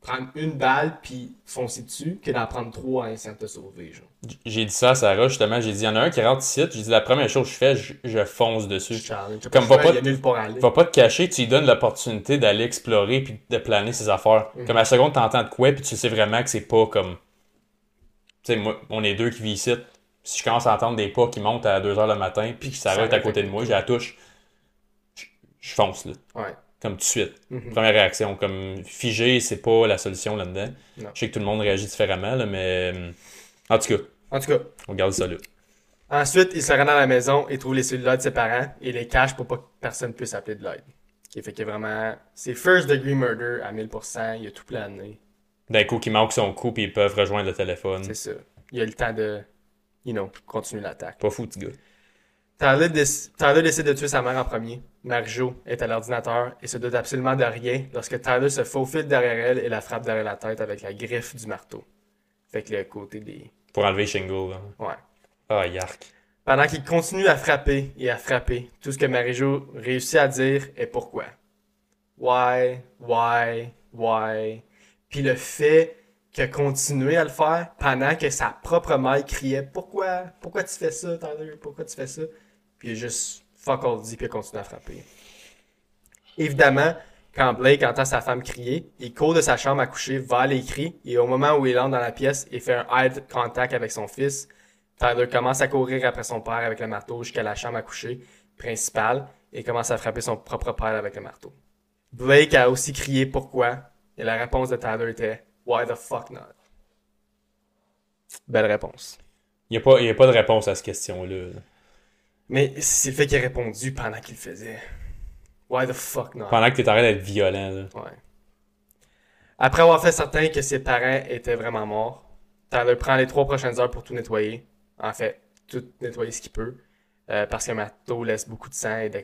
prendre une balle puis foncer dessus que d'en prendre trois en essayant de te sauver, genre. J'ai dit ça à Sarah, justement. J'ai dit, il y en a un qui rentre ici. J'ai dit, la première chose que je fais, je, je fonce dessus. Comme va pas- à aller. Va pas te cacher, tu lui donnes l'opportunité d'aller explorer puis de planer ses affaires. Mhm. Comme à la seconde, t'entends de quoi, puis tu sais vraiment que c'est pas comme. Tu sais, moi, on est deux qui vivent ici. Si je commence à entendre des pas qui montent à 2h le matin, puis que Sarah est à côté de moi, j'ai la touche, je, je fonce, là. Ouais. Comme tout de suite. Mhm. Première réaction. Comme figé, c'est pas la solution là-dedans. Je sais que tout le monde réagit différemment, là, mais. euh, En tout cas, En tout cas, on garde ça là. Ensuite, il se rend dans la maison et trouve les cellulaires de ses parents et les cache pour pas que personne puisse appeler de l'aide. Qui fait que vraiment, c'est first degree murder à 1000%, il a tout plané. D'un coup, qui manque son coup, puis ils peuvent rejoindre le téléphone. C'est ça. Il a le temps de, you know, continuer l'attaque. Pas fou, petit gars. Tyler, déc- Tyler décide de tuer sa mère en premier. Marjo est à l'ordinateur et se doute absolument de rien lorsque Tyler se faufile derrière elle et la frappe derrière la tête avec la griffe du marteau. Fait que le côté des... Pour enlever Shingle, là. Ouais. Ah, yark. Pendant qu'il continue à frapper et à frapper, tout ce que Marie-Jo réussit à dire est pourquoi. Why, why, why? Puis le fait que continuer à le faire pendant que sa propre mère criait pourquoi, pourquoi tu fais ça, Tyler, pourquoi tu fais ça? Puis il a juste fuck all dit puis il continue à frapper. Évidemment, quand Blake entend sa femme crier, il court de sa chambre à coucher vers les cris et au moment où il entre dans la pièce et fait un eye contact avec son fils, Tyler commence à courir après son père avec le marteau jusqu'à la chambre à coucher principale et commence à frapper son propre père avec le marteau. Blake a aussi crié pourquoi, et la réponse de Tyler était Why the fuck not? Belle réponse. Il n'y a, a pas de réponse à cette question-là. Mais c'est le fait qu'il ait répondu pendant qu'il le faisait. Why the fuck not? Pendant que tu es en train d'être violent. Là. Ouais. Après avoir fait certain que ses parents étaient vraiment morts, Tyler prend les trois prochaines heures pour tout nettoyer. En fait, tout nettoyer ce qu'il peut. Euh, parce que Matto laisse beaucoup de sang et là.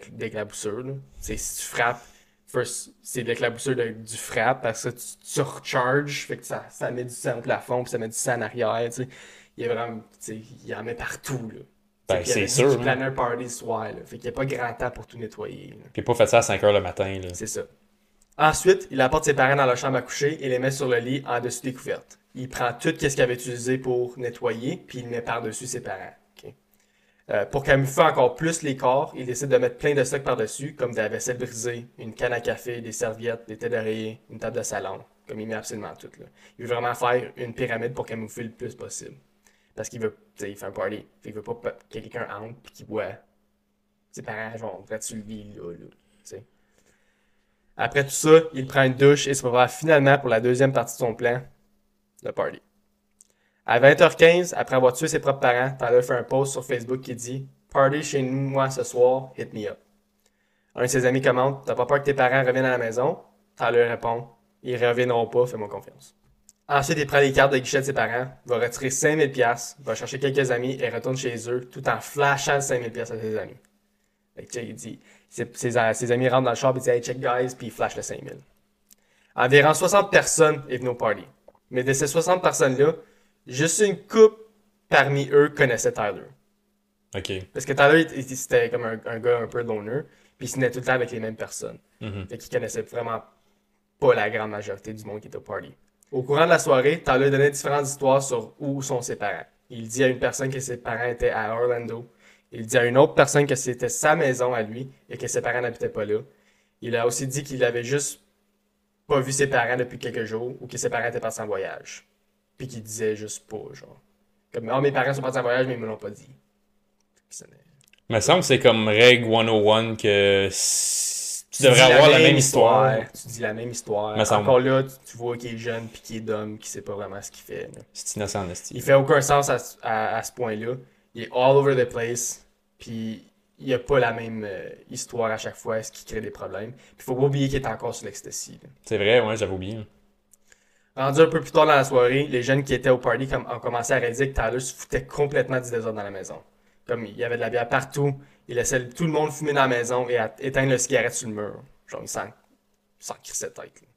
C'est si tu frappes, first, c'est de l'éclaboussure du frappe parce que tu, tu recharges, fait que ça, ça met du sang au plafond, puis ça met du sang en arrière. tu sais. Il y a vraiment, tu sais, il en met partout. Là. Ben, c'est sûr, hein. un party ce soir. Là. Fait qu'il n'y a pas grand temps pour tout nettoyer. là. Puis pas fait ça à 5 heures le matin. Là. C'est ça. Ensuite, il apporte ses parents dans leur chambre à coucher et les met sur le lit en dessus des couvertes. Il prend tout ce qu'il avait utilisé pour nettoyer, puis il met par-dessus ses parents. Euh, pour camoufler encore plus les corps, il décide de mettre plein de stocks par-dessus, comme de la vaisselle brisée, une canne à café, des serviettes, des têtes d'oreiller, une table de salon. Comme il met absolument tout. Là. Il veut vraiment faire une pyramide pour camoufler le plus possible. Parce qu'il veut, tu sais, il fait un party. Qu'il veut pas que quelqu'un entre puis qu'il voit ses parents, quand tu le vis, là, là. Après tout ça, il prend une douche et se prépare finalement pour la deuxième partie de son plan, le party. À 20h15, après avoir tué ses propres parents, Tyler fait un post sur Facebook qui dit Party chez nous, moi, ce soir, hit me up. Un de ses amis commente T'as pas peur que tes parents reviennent à la maison Tyler répond Ils reviendront pas, fais-moi confiance. Ensuite, il prend les cartes de guichet de ses parents, va retirer 5000 pièces, va chercher quelques amis et retourne chez eux tout en flashant 5000 pièces à ses amis. Fait que, il dit, ses, ses- amis rentrent dans le shop et disent Hey, check guys, puis il flash le 5000. Environ 60 personnes est venues au party. Mais de ces 60 personnes-là, juste une coupe parmi eux connaissait Tyler. Ok. Parce que Tyler, c'était comme un, un gars un peu loner, puis il se tenait tout le temps avec les mêmes personnes. Mhm. Fait qu'il connaissait vraiment pas la grande majorité du monde qui était au party. Au courant de la soirée, Tyler donnait différentes histoires sur où sont ses parents. Il dit à une personne que ses parents étaient à Orlando. Il dit à une autre personne que c'était sa maison à lui et que ses parents n'habitaient pas là. Il a aussi dit qu'il avait juste pas vu ses parents depuis quelques jours ou que ses parents étaient partis en voyage. Puis qu'il disait juste pas, genre. Comme, oh, mes parents sont partis en voyage, mais ils me l'ont pas dit. Ça Il me semble que c'est comme règle 101 que tu dis devrais avoir la même histoire. Tu dis la même histoire. Me. Encore là, tu, tu vois qu'il est jeune puis qu'il est dumb, qu'il sait pas vraiment ce qu'il fait. C'est innocent. Il fait aucun sens à, ce- à- à ce point-là. Il est all over the place. Puis il a pas la même euh, histoire à chaque fois, ce qui crée des problèmes. Puis faut pas oublier qu'il est encore sur l'ecstasy. C'est vrai, ouais, j'avais oublié. Rendu un peu plus tard dans la soirée, les jeunes qui étaient au party com- ont commencé à réaliser que Tyler se foutait complètement du désordre dans la maison. Comme il y avait de la bière partout, il laissait tout le monde fumer dans la maison et éteindre le cigarette sur le mur. Genre, il s'en, s'en crissait tête. là.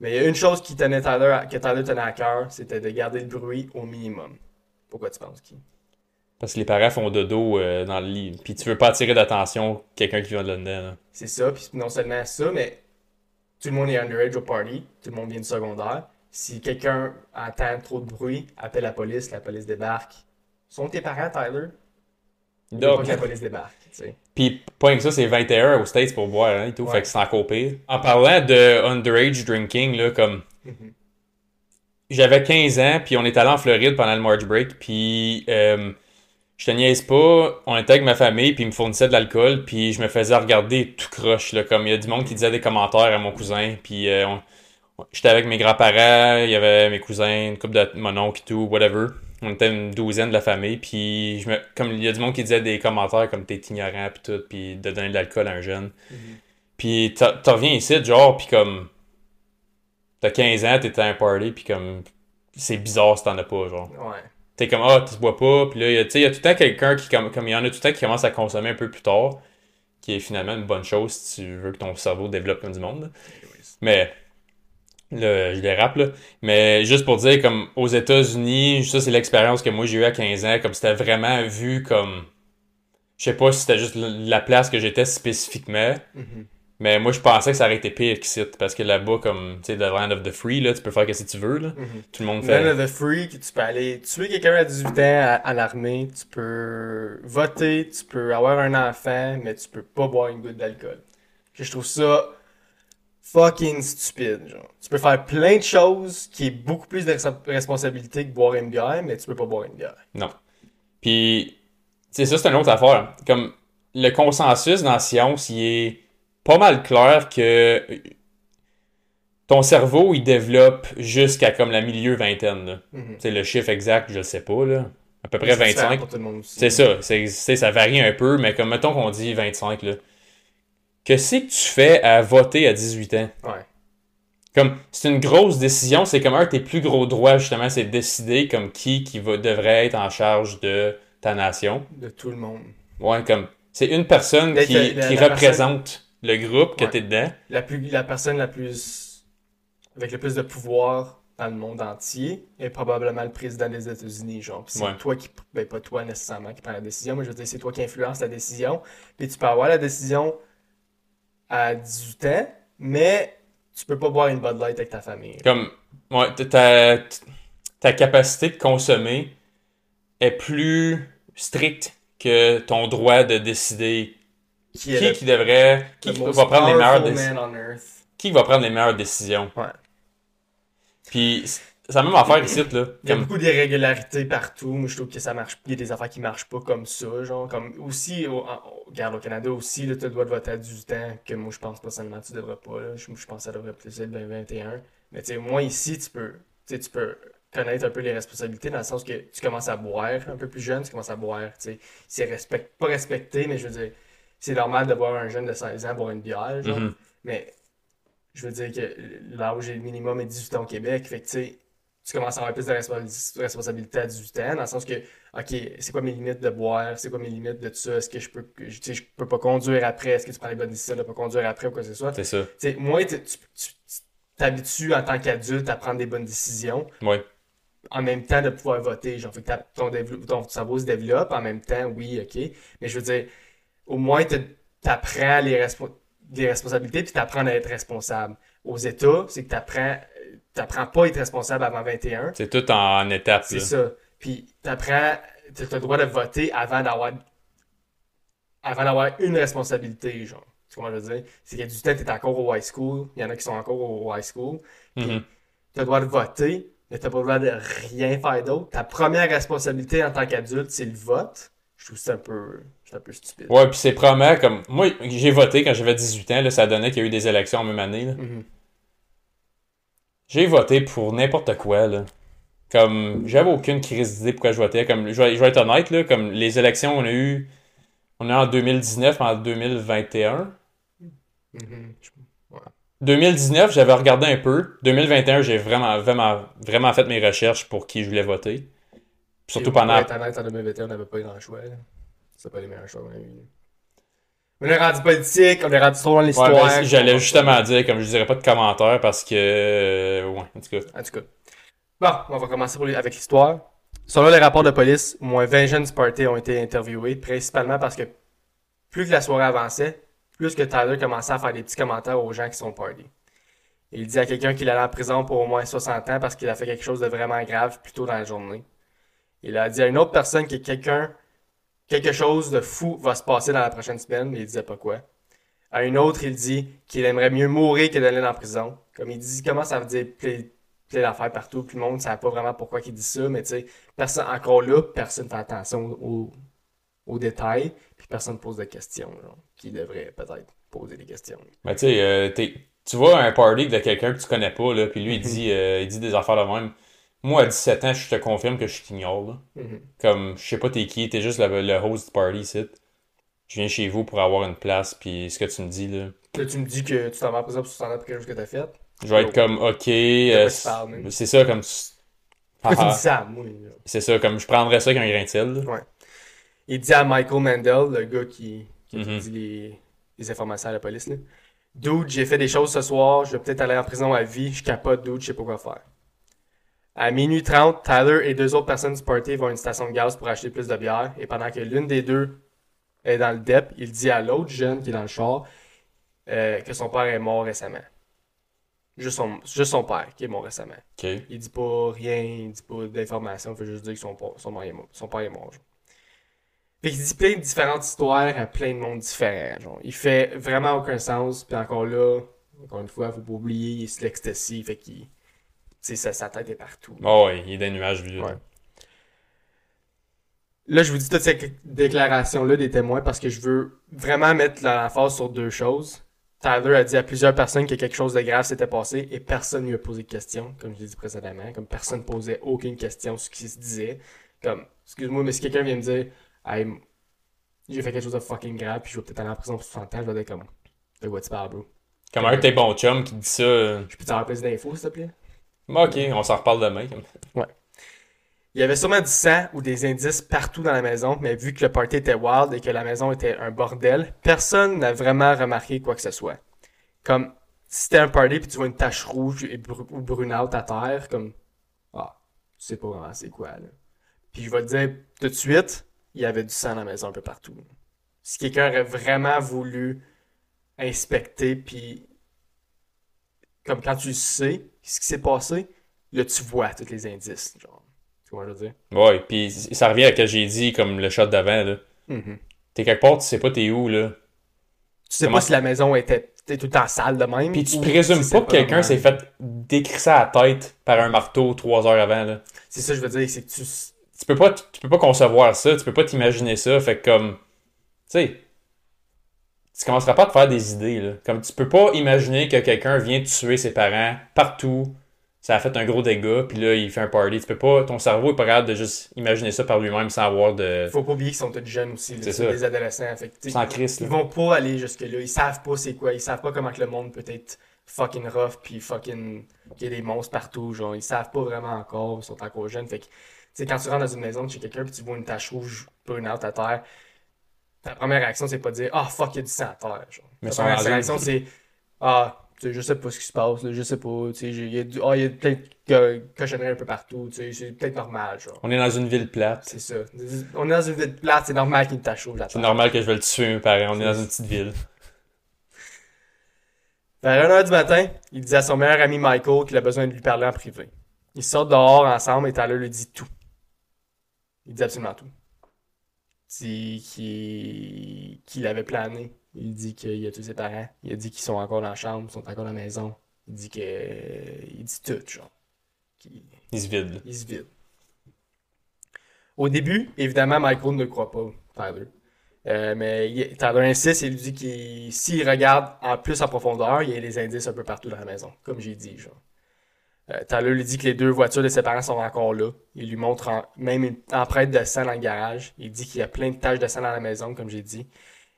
Mais il y a une chose qui tenait Tyler, à- que Tyler tenait à cœur, c'était de garder le bruit au minimum. Pourquoi tu penses, qui? Parce que les parents font dodo euh, dans le lit. Puis tu veux pas attirer d'attention quelqu'un qui vient de là-dedans. là. C'est ça, puis non seulement ça, mais tout le monde est underage au party, tout le monde vient du secondaire. Si quelqu'un entend trop de bruit, appelle la police, la police débarque. Sont tes parents, Tyler? Il Donc, pas que la police débarque, tu sais. Puis, pas que ça, c'est 21 aux States pour boire hein, et tout. Ouais. Fait que c'est encore pire. En parlant de underage drinking, là, comme. Mhm. J'avais 15 ans, puis on est allé en Floride pendant le March Break, puis euh, je te niaise pas, on était avec ma famille, puis ils me fournissaient de l'alcool, puis je me faisais regarder tout croche, là, comme il y a du monde qui disait des commentaires à mon cousin, puis euh, on- j'étais avec mes grands-parents, il y avait mes cousins, une couple de mon oncle et tout, whatever. On était une douzaine de la famille, puis je me, comme il y a du monde qui disait des commentaires comme t'es ignorant, puis tout, puis de donner de l'alcool à un jeune. Puis t'en reviens ici, genre, puis comme t'as 15 ans, t'es à un party, puis comme c'est bizarre si t'en as pas, genre. Ouais. T'es comme, ah, tu te bois pas, puis là, il y a- tu sais, il y a tout le temps quelqu'un qui, comme, comme il y en a tout le temps qui commence à consommer un peu plus tard, qui est finalement une bonne chose si tu veux que ton cerveau développe comme du monde. Mais, là, je dérape, là. Mais juste pour dire, comme aux États-Unis, ça, c'est l'expérience que moi j'ai eue à 15 ans, comme c'était vraiment vu comme. Je sais pas si c'était juste la la place que j'étais spécifiquement, Mhm. mais moi je pensais que ça aurait été pire qu'ici, parce que là-bas, comme, tu sais, the land of the free, là, tu peux faire ce que tu veux, là. Mhm. Tout le monde fait. Land of the Free, tu peux aller tuer quelqu'un à 18 ans à, à l'armée, tu peux voter, tu peux avoir un enfant, mais tu peux pas boire une goutte d'alcool. Je trouve ça fucking stupide, genre. Tu peux faire plein de choses qui est beaucoup plus de res- responsabilité que boire une bière, mais tu peux pas boire une bière. Non. Puis, sais, ça, c'est une autre affaire. Comme, le consensus dans la science, il est pas mal clair que ton cerveau, il développe jusqu'à comme la milieu vingtaine. Mhm. Sais, le chiffre exact, je sais pas, là. À peu près C'est différent 25. pour tout le monde aussi. C'est ça. C'est, c'est- ça varie un peu, mais comme mettons qu'on dit 25, là. Qu'est-ce que tu fais à voter à 18 ans? Ouais. Comme, c'est une grosse décision. C'est comme un de tes plus gros droits, justement, c'est de décider comme qui, qui va, devrait être en charge de ta nation. De tout le monde. Ouais, comme, c'est une personne qui, la- la- qui la représente le groupe que Ouais. t'es dedans. La, plus, la personne la plus. avec le plus de pouvoir dans le monde entier est probablement le président des États-Unis, genre. Puis c'est Ouais. toi qui. Ben, pas toi nécessairement qui prend la décision, mais je veux dire, c'est toi qui influence la décision. Puis tu peux avoir la décision à 18 ans, mais tu peux pas boire une Bud Light avec ta famille. Comme, ouais, ta, ta capacité de consommer est plus stricte que ton droit de décider Qui qui, le- qui devrait, qui the va prendre les meilleures décisions. Qui va prendre les meilleures décisions. Ouais. Puis, c'est la même affaire ici, là. Il y a Comme, beaucoup d'irrégularités partout. Moi, je trouve que ça marche. Il y a des affaires qui marchent pas comme ça. Genre, comme aussi, au, en- regarde, au Canada aussi, tu as le droit de voter à 18 ans, que moi, je pense personnellement, tu devrais pas. Là. Je, je pense que ça devrait plus être 20, 21. Mais tu sais, moi, ici, tu peux, tu sais, tu peux connaître un peu les responsabilités dans le sens que tu commences à boire un peu plus jeune, tu commences à boire, tu sais, c'est respect, pas respecté, mais je veux dire, c'est normal de voir un jeune de 16 ans boire une bière, genre. Mhm. Mais je veux dire que l'âge minimum est 18 ans au Québec. Fait que tu sais, tu commences à avoir plus de responsa- responsabilité à 18 ans, dans le sens que, OK, c'est quoi mes limites de boire? C'est quoi mes limites de tout ça? Est-ce que je peux, que- tu sais, je peux pas conduire après? Est-ce que tu prends les bonnes décisions de pas conduire après ou quoi que ce soit? c'est ça. Tu sais, moi, tu tu- tu- tu t'habitues en tant qu'adulte à prendre des bonnes décisions Ouais. en même temps de pouvoir voter. Genre, fait que ton, ton cerveau se développe en même temps, oui, ok. Mais je veux dire, au moins, tu apprends les, les responsabilités puis tu apprends à être responsable. Aux États, c'est que tu apprends pas à être responsable avant 21. C'est tout en étapes, C'est ça. Puis tu apprends, tu as le droit de voter avant d'avoir avant d'avoir une responsabilité, genre. Tu comprends je veux dire? C'est qu'il y a du temps, tu es encore au high school. Il y en a qui sont encore au high school. Puis, Mhm. tu as le droit de voter, mais tu n'as pas le droit de rien faire d'autre. Ta première responsabilité en tant qu'adulte, c'est le vote. Je trouve c'est un peu, un peu stupide. Ouais, puis c'est probablement comme. Moi, j'ai voté quand j'avais 18 ans, là, ça donnait qu'il y a eu des élections en même année, là. Mhm. J'ai voté pour n'importe quoi, là. Comme, j'avais aucune crise d'idée pourquoi je votais. Comme, je vais, je vais être honnête, là, comme les élections, on a eu. On eu en 2019, en 2021. Mhm. Je- 2019, j'avais regardé un peu. 2021, j'ai vraiment, vraiment, vraiment fait mes recherches pour qui je voulais voter. Surtout pendant. pour être honnête, en 2021, on n'avait pas grand choix. C'est pas les meilleurs choix qu'on a eu. On est rendu politique, on est rendu trop dans Ouais, l'histoire. ben, j'allais justement dire, comme je dirais pas de commentaires parce que. euh, ouais, en tout cas. En tout cas. Bon, on va commencer avec l'histoire. Selon les rapports de police, au moins 20 jeunes du party ont été interviewés, principalement parce que plus que la soirée avançait, plus que Tyler commençait à faire des petits commentaires aux gens qui sont party. Il dit à quelqu'un qu'il allait en prison pour au moins 60 ans parce qu'il a fait quelque chose de vraiment grave plus tôt dans la journée. Il a dit à une autre personne que quelqu'un, quelque chose de fou va se passer dans la prochaine semaine, mais il disait pas quoi. À une autre, il dit qu'il aimerait mieux mourir que d'aller en prison. Comme il dit, comment ça veut dire plein, plein d'affaires partout, puis le monde ne savait pas vraiment pourquoi il dit ça, mais tu sais, personne, encore là, personne fait attention aux, aux détails, puis personne pose de questions, genre, qui devrait peut-être poser des questions. Mais tu sais, euh, tu vois un party de quelqu'un que tu connais pas, là, puis lui, il dit, euh, il dit des affaires de même. Moi, à 17 ans, je te confirme que je t'ignore, là. Mhm. Comme, je sais pas t'es qui, t'es juste le, le host du party ici. Je viens chez vous pour avoir une place, puis ce que tu me dis, là. Là, tu me dis que tu t'en vas en prison pour 60 ans pour quelque chose que t'as fait. Je vais être comme, ok, euh, c'est ça, comme tu... Pourquoi tu me Ah, dis ça à moi? là? C'est ça, comme je prendrais ça avec un grain de sel, là. Il dit à Michael Mandel, le gars qui, qui Mhm. dit les, les informations à la police, là. Dude, j'ai fait des choses ce soir, je vais peut-être aller en prison à vie, je capote, dude, je sais pas quoi faire. À minuit 30, Tyler et deux autres personnes du party vont à une station de gaz pour acheter plus de bière, et pendant que l'une des deux est dans le DEP, il dit à l'autre jeune qui est dans le char euh, que son père est mort récemment. Juste son, juste son père qui est mort récemment. Ok. Il dit pas rien, il dit pas d'informations, il fait juste dire que son, est mort, son père est mort. genre. Fait qu'il dit plein de différentes histoires à plein de monde différents. Genre. Il fait vraiment aucun sens, puis encore là, encore une fois, faut pas oublier, c'est l'ecstasy, fait qu'il. Sais, sa, tête est partout. Oh, ouais, il est des nuages vus, là. Ouais. Là, je vous dis toutes ces déclarations-là des témoins parce que je veux vraiment mettre l'emphase sur deux choses. Tyler a dit à plusieurs personnes que quelque chose de grave s'était passé et personne ne lui a posé de questions, comme je l'ai dit précédemment. Comme personne ne posait aucune question sur ce qui se disait. Comme, excuse-moi, mais si quelqu'un vient me dire, hey, j'ai fait quelque chose de fucking grave, puis je vais peut-être aller en prison pour 30 ans, je vais dire comme, de quoi tu parles, bro? Comme un de tes bons chums qui dit ça. euh, Je peux t'en plus d'infos, s'il te plaît? Ok, on s'en reparle demain. Il y avait sûrement du sang ou des indices partout dans la maison, mais vu que le party était wild et que la maison était un bordel, personne n'a vraiment remarqué quoi que ce soit. Comme, si c'était un party puis tu vois une tache rouge et bru- ou brunâtre à terre, comme, ah, tu sais pas vraiment c'est quoi, là. Puis je vais te dire tout de suite, il y avait du sang dans la maison un peu partout. Si quelqu'un aurait vraiment voulu inspecter puis comme quand tu sais ce qui s'est passé, là tu vois tous les indices, genre. Tu vois ce que je veux dire? Ouais, puis ça revient à ce que j'ai dit, comme le shot d'avant, là. T'es quelque part, tu sais pas t'es où, là. Tu sais Comment- pas si la maison était, tout le temps sale de même. Puis tu présumes pas que quelqu'un s'est fait décrisser à la tête par un marteau trois heures avant, là. C'est ça que je veux dire, c'est que tu. Tu peux pas, tu peux pas concevoir ça, tu peux pas t'imaginer ça, fait que comme, tu sais, tu commenceras pas à te faire des idées, là. Comme tu peux pas imaginer que quelqu'un vient tuer ses parents partout, ça a fait un gros dégât, puis là, il fait un party. Tu peux pas, ton cerveau est pas capable de juste imaginer ça par lui-même sans avoir de... Faut pas oublier qu'ils sont tous jeunes aussi. là, C'est des adolescents. Sais, Sans Ils vont pas aller jusque-là. Ils savent pas c'est quoi. Ils savent pas comment que le monde peut être fucking rough puis fucking qu'il y a des monstres partout. Genre, ils savent pas vraiment encore. Ils sont encore jeunes. Fait que, tu sais, quand tu rentres dans une maison de chez quelqu'un puis tu vois une tache rouge brunante à terre, ta première réaction, c'est pas de dire, ah fuck, il y a du sang à terre. Genre. Mais ta première réaction, c'est, ah, tu sais, je sais pas ce qui se passe, là, je sais pas, tu sais, il y a, du- y a peut-être que cochonnerie un peu partout, tu sais, c'est peut-être normal, genre. On est dans une ville plate. C'est ça. On est dans une ville plate, c'est normal qu'il une tache rouge à C'est normal que je vais le tuer, parents. On est dans une petite ville. Vers 1h du matin, il dit à son meilleur ami Michael qu'il a besoin de lui parler en privé. Ils sortent dehors ensemble et Tyler lui dit tout. Il dit absolument tout. Il dit qu'il qu'il avait plané. Il dit qu'il a tous ses parents. Il a dit qu'ils sont encore dans la chambre, ils sont encore dans la maison. Il dit que. Il dit tout, genre. Qu'il- Il se vide, il se vide. Au début, évidemment, Michael ne le croit pas, Tyler. Euh, mais il- Tyler insiste et lui dit qu'il s'il regarde en plus en profondeur, il y a des indices un peu partout dans la maison, comme j'ai dit. Genre. Euh, Tyler lui dit que les deux voitures de ses parents sont encore là. Il lui montre en- même une empreinte de sang dans le garage. Il dit qu'il y a plein de taches de sang dans la maison, comme j'ai dit.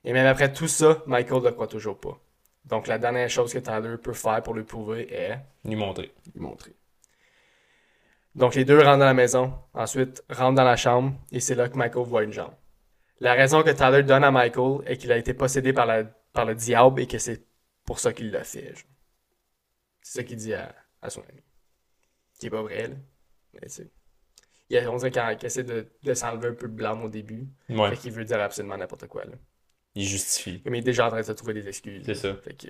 Et même après tout ça, Michael ne croit toujours pas. Donc la dernière chose que Tyler peut faire pour lui prouver est Lui montrer. lui montrer. Donc les deux rentrent dans la maison, ensuite rentrent dans la chambre, et c'est là que Michael voit une jambe. La raison que Tyler donne à Michael est qu'il a été possédé par, la, par le diable et que c'est pour ça qu'il l'a fait. genre. C'est ça qu'il dit à, à son ami. Qui est pas vrai, là. Mais tu sais. Il a- on dirait qu'il essaie de, de s'enlever un peu de blâme au début. Ouais. Fait qu'il veut dire absolument n'importe quoi, là. Il justifie. Mais il est déjà en train de se trouver des excuses. C'est ça. Fait que...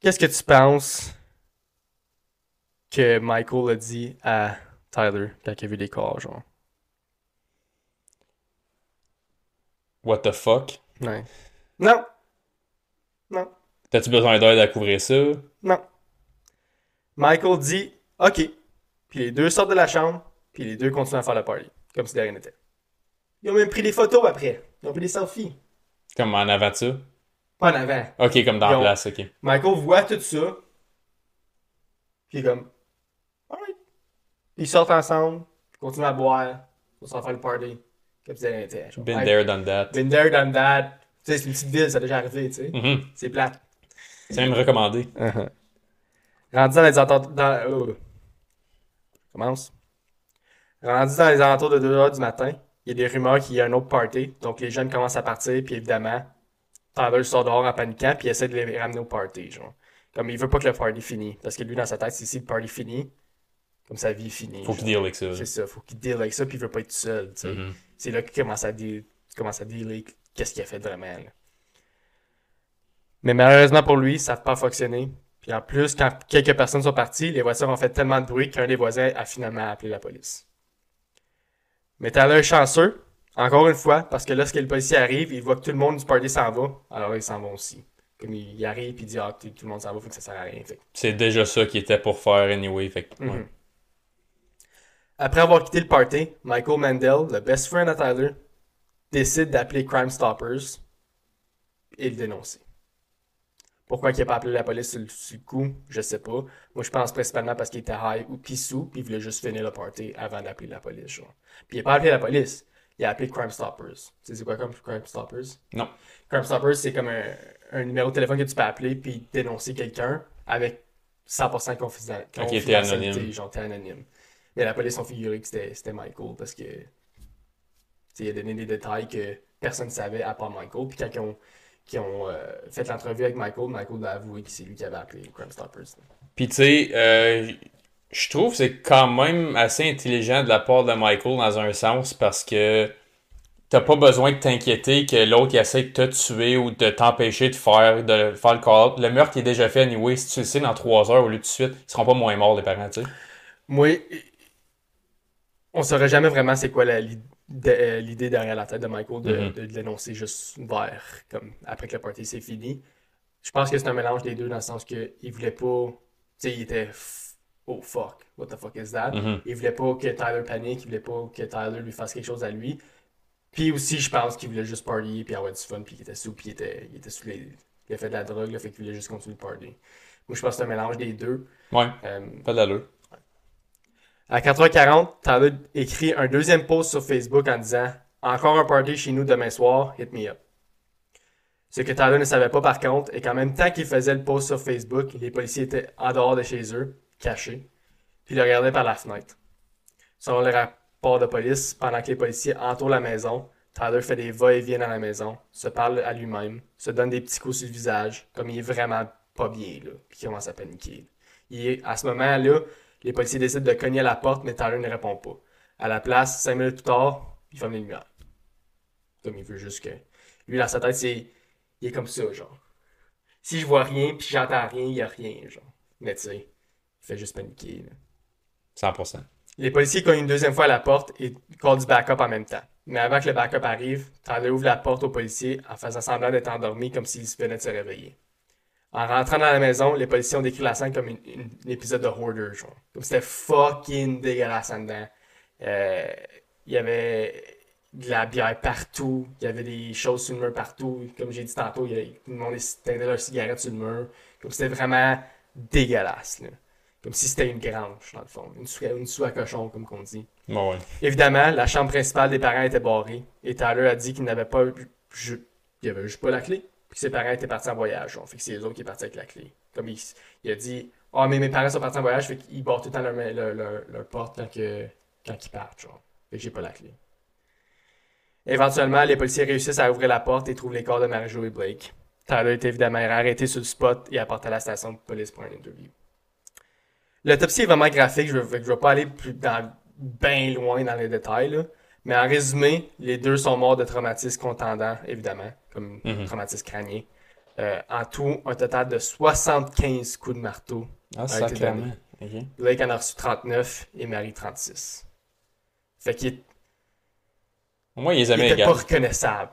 Qu'est-ce que tu penses que Michael a dit à Tyler quand il a vu les corps, genre? What the fuck? Ouais. Non! Non. T'as-tu besoin d'aide à couvrir ça? Non. Michael dit OK. Puis les deux sortent de la chambre, puis les deux continuent à faire la party, comme si de rien n'était. Ils ont même pris des photos après. Ils ont pris des selfies. Comme en avant de ça? Pas en avant. Ok, comme dans la place, ok. Michael voit tout ça. Puis il est comme. Alright. Ils sortent ensemble. Ils continuent à boire. Ils vont faire le party. Comme si de rien n'était. Been there, done that. Been there, done that. Tu sais, c'est une petite ville, ça a déjà arrivé, tu sais. Mhm. C'est plate. C'est même recommandé. Rendu dans les alentours. Dans... Commence. Rendu dans les alentours de 2h du matin, il y a des rumeurs qu'il y a un autre party. Donc les jeunes commencent à partir, puis évidemment, Tyler sort dehors en paniquant, puis il essaie de les ramener au party. Genre. Comme il veut pas que le party finisse. Parce que lui, dans sa tête, c'est si le party finit, comme sa vie finit. Faut genre. qu'il deal avec ça. C'est ça, faut qu'il deal avec ça, puis il veut pas être tout seul. Mhm. C'est là qu'il commence à deal, commence à dealer qu'est-ce qu'il a fait vraiment. là. Mais malheureusement pour lui, ça n'a pas fonctionné. Puis en plus, quand quelques personnes sont parties, les voitures ont fait tellement de bruit qu'un des voisins a finalement appelé la police. Mais Tyler est chanceux, encore une fois, parce que lorsque le policier arrive, il voit que tout le monde du party s'en va, alors ils s'en vont aussi. Comme il, arrive puis il dit ah tout, le monde s'en va, faut que ça sert à rien. C'est déjà ça qu'il était pour faire anyway. Fait que, ouais. Mhm. Après avoir quitté le party, Michael Mandel, le best friend à Tyler, décide d'appeler Crime Stoppers et le dénoncer. Pourquoi il n'a pas appelé la police sur le, sur le coup, je sais pas. Moi, je pense principalement parce qu'il était high ou pissou, puis il voulait juste finir le party avant d'appeler la police, genre. Puis il n'a pas appelé la police, il a appelé Crime Stoppers. Tu sais, c'est quoi comme Crime Stoppers? Non. Crime Stoppers, c'est comme un, un numéro de téléphone que tu peux appeler puis dénoncer quelqu'un avec 100% confiden- Ok, t'es confidentialité, anonyme. genre t'es anonyme. Mais la police ont figuré que c'était c'était Michael parce que tu sais, il a donné des détails que personne ne savait à part Michael. Puis quand ils ont, qui ont euh, fait l'entrevue avec Michael, Michael a avoué que c'est lui qui avait appelé Crime Stoppers. Puis tu sais, euh, je trouve que c'est quand même assez intelligent de la part de Michael dans un sens parce que t'as pas besoin de t'inquiéter que l'autre essaie de te tuer ou de t'empêcher de faire, de faire le call-out. Le meurtre est déjà fait anyway. Si tu le sais dans trois heures au lieu de suite, ils seront pas moins morts les parents, tu sais. Moi, on saurait jamais vraiment c'est quoi la- l'idée euh, l'idée derrière la tête de Michael de, Mhm. de le dénoncer juste vers, comme après que le party c'est fini. Je pense que c'est un mélange des deux dans le sens que il voulait pas, tu sais, il était oh fuck, what the fuck is that? Mhm. Il voulait pas que Tyler panique, il voulait pas que Tyler lui fasse quelque chose à lui. Puis aussi, je pense qu'il voulait juste party puis avoir du fun puis qu'il était sous puis il était, il était sous les, il a fait de la drogue, là, fait qu'il voulait juste continuer de party. Moi, je pense que c'est un mélange des deux. Ouais, Euh, pas d'allure. À 4h40, Tyler écrit un deuxième post sur Facebook en disant Encore un party chez nous demain soir, hit me up. Ce que Tyler ne savait pas par contre est qu'en même temps qu'il faisait le post sur Facebook, les policiers étaient en dehors de chez eux, cachés, puis le regardaient par la fenêtre. Selon les rapports de police, pendant que les policiers entourent la maison, Tyler fait des va-et-vient dans la maison, se parle à lui-même, se donne des petits coups sur le visage, comme il est vraiment pas bien, là, puis il commence à paniquer. Il est, à ce moment-là, les policiers décident de cogner à la porte, mais Tyler ne répond pas. À la place, cinq minutes plus tard, il ferme les lumières. Comme il veut juste que. Lui, dans sa tête, c'est. Il est comme ça, genre. Si je vois rien, puis j'entends rien, il y a rien, genre. Mais tu sais, il fait juste paniquer, là. 100%. Les policiers cognent une deuxième fois à la porte et callent du backup en même temps. Mais avant que le backup arrive, Tyler ouvre la porte aux policiers en faisant semblant d'être endormi comme s'il venait de se réveiller. En rentrant dans la maison, les policiers ont décrit la scène comme un épisode de Hoarder, genre. Comme c'était fucking dégueulasse en dedans. Euh, Il y avait de la bière partout, il y avait des choses sur le mur partout. Comme j'ai dit tantôt, y tout le monde éteindait leurs cigarettes sur le mur. Comme c'était vraiment dégueulasse, là. Comme si c'était une grange, dans le fond. Une sou, une sou à cochon, comme qu'on dit. Bon, ouais. Évidemment, la chambre principale des parents était barrée. Et Tyler a dit qu'il n'avait pas. ju- Il avait juste pas la clé. Puis ses parents étaient partis en voyage. Fait que c'est les autres qui sont partis avec la clé. Comme il, a dit Ah, mais mes parents sont partis en voyage. Fait qu'ils barrent tout le temps leur, porte quand, ils partent. J'ai pas la clé. Éventuellement, les policiers réussissent à ouvrir la porte et trouvent les corps de Marie-Jo et Blake. Tyler est évidemment arrêté sur le spot et apporté à la station de police pour un interview. L'autopsie est vraiment graphique, je ne vais, pas aller plus bien loin dans les détails, mais en résumé, les deux sont morts de traumatisme contendant, évidemment, comme Mhm. traumatisme crânien. Euh, en tout, un total de 75 coups de marteau. Ah. Ok. Blake en a reçu 39 et Marie 36. Fait qu'il Au moins, il les il était pas reconnaissable.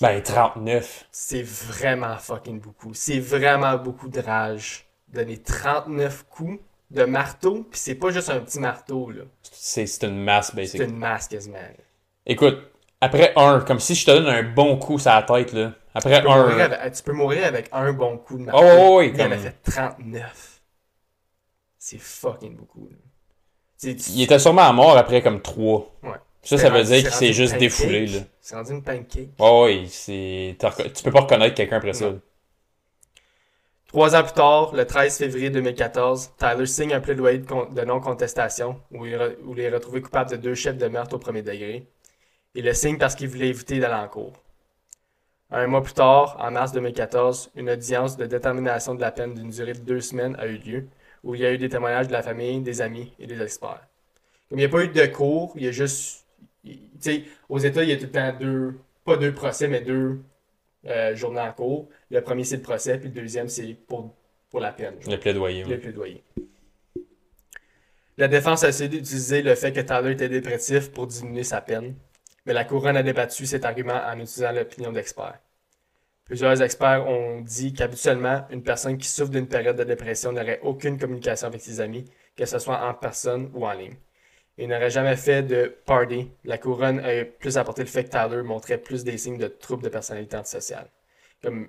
Ben, 39. C'est vraiment fucking beaucoup. C'est vraiment beaucoup de rage. Donner 39 coups de marteau, puis c'est pas juste un petit marteau, là. C'est c'est une masse, C'est basic. une masse quasiment. Écoute, après un, comme si je te donne un bon coup sur la tête, là. Après Tu peux, mourir un. avec, tu peux mourir avec un bon coup de marteau. Oh, oui, oui, Il en a comme- fait 39. C'est fucking beaucoup. là. Tu Il était sûrement mort après comme 3. Ouais. Ça, ça veut dire qu'il s'est juste pancake. défoulé, là. C'est rendu une pancake. Oh, oui, c'est. Tu peux pas reconnaître quelqu'un après ça. Trois ans plus tard, le 13 février 2014, Tyler signe un plaidoyer de, con- de non-contestation où il, re- où il est retrouvé coupable de deux chefs de meurtre au premier degré. Il le signe parce qu'il voulait éviter d'aller en cours. Un mois plus tard, en mars 2014, une audience de détermination de la peine d'une durée de deux semaines a eu lieu, où il y a eu des témoignages de la famille, des amis et des experts. Comme il n'y a pas eu de cours, il y a juste... Tu sais, aux États, il y a tout le temps deux... Pas deux procès, mais deux euh, journées en cours. Le premier, c'est le procès, puis le deuxième, c'est pour, pour la peine. Le plaidoyer. le plaidoyer. La défense a essayé d'utiliser le fait que Tyler était dépressif pour diminuer sa peine, mais la couronne a débattu cet argument en utilisant l'opinion d'experts. Plusieurs experts ont dit qu'habituellement, une personne qui souffre d'une période de dépression n'aurait aucune communication avec ses amis, que ce soit en personne ou en ligne. Il n'aurait jamais fait de party. La couronne a plus apporté le fait que Tyler montrait plus des signes de troubles de personnalité antisociale. Comme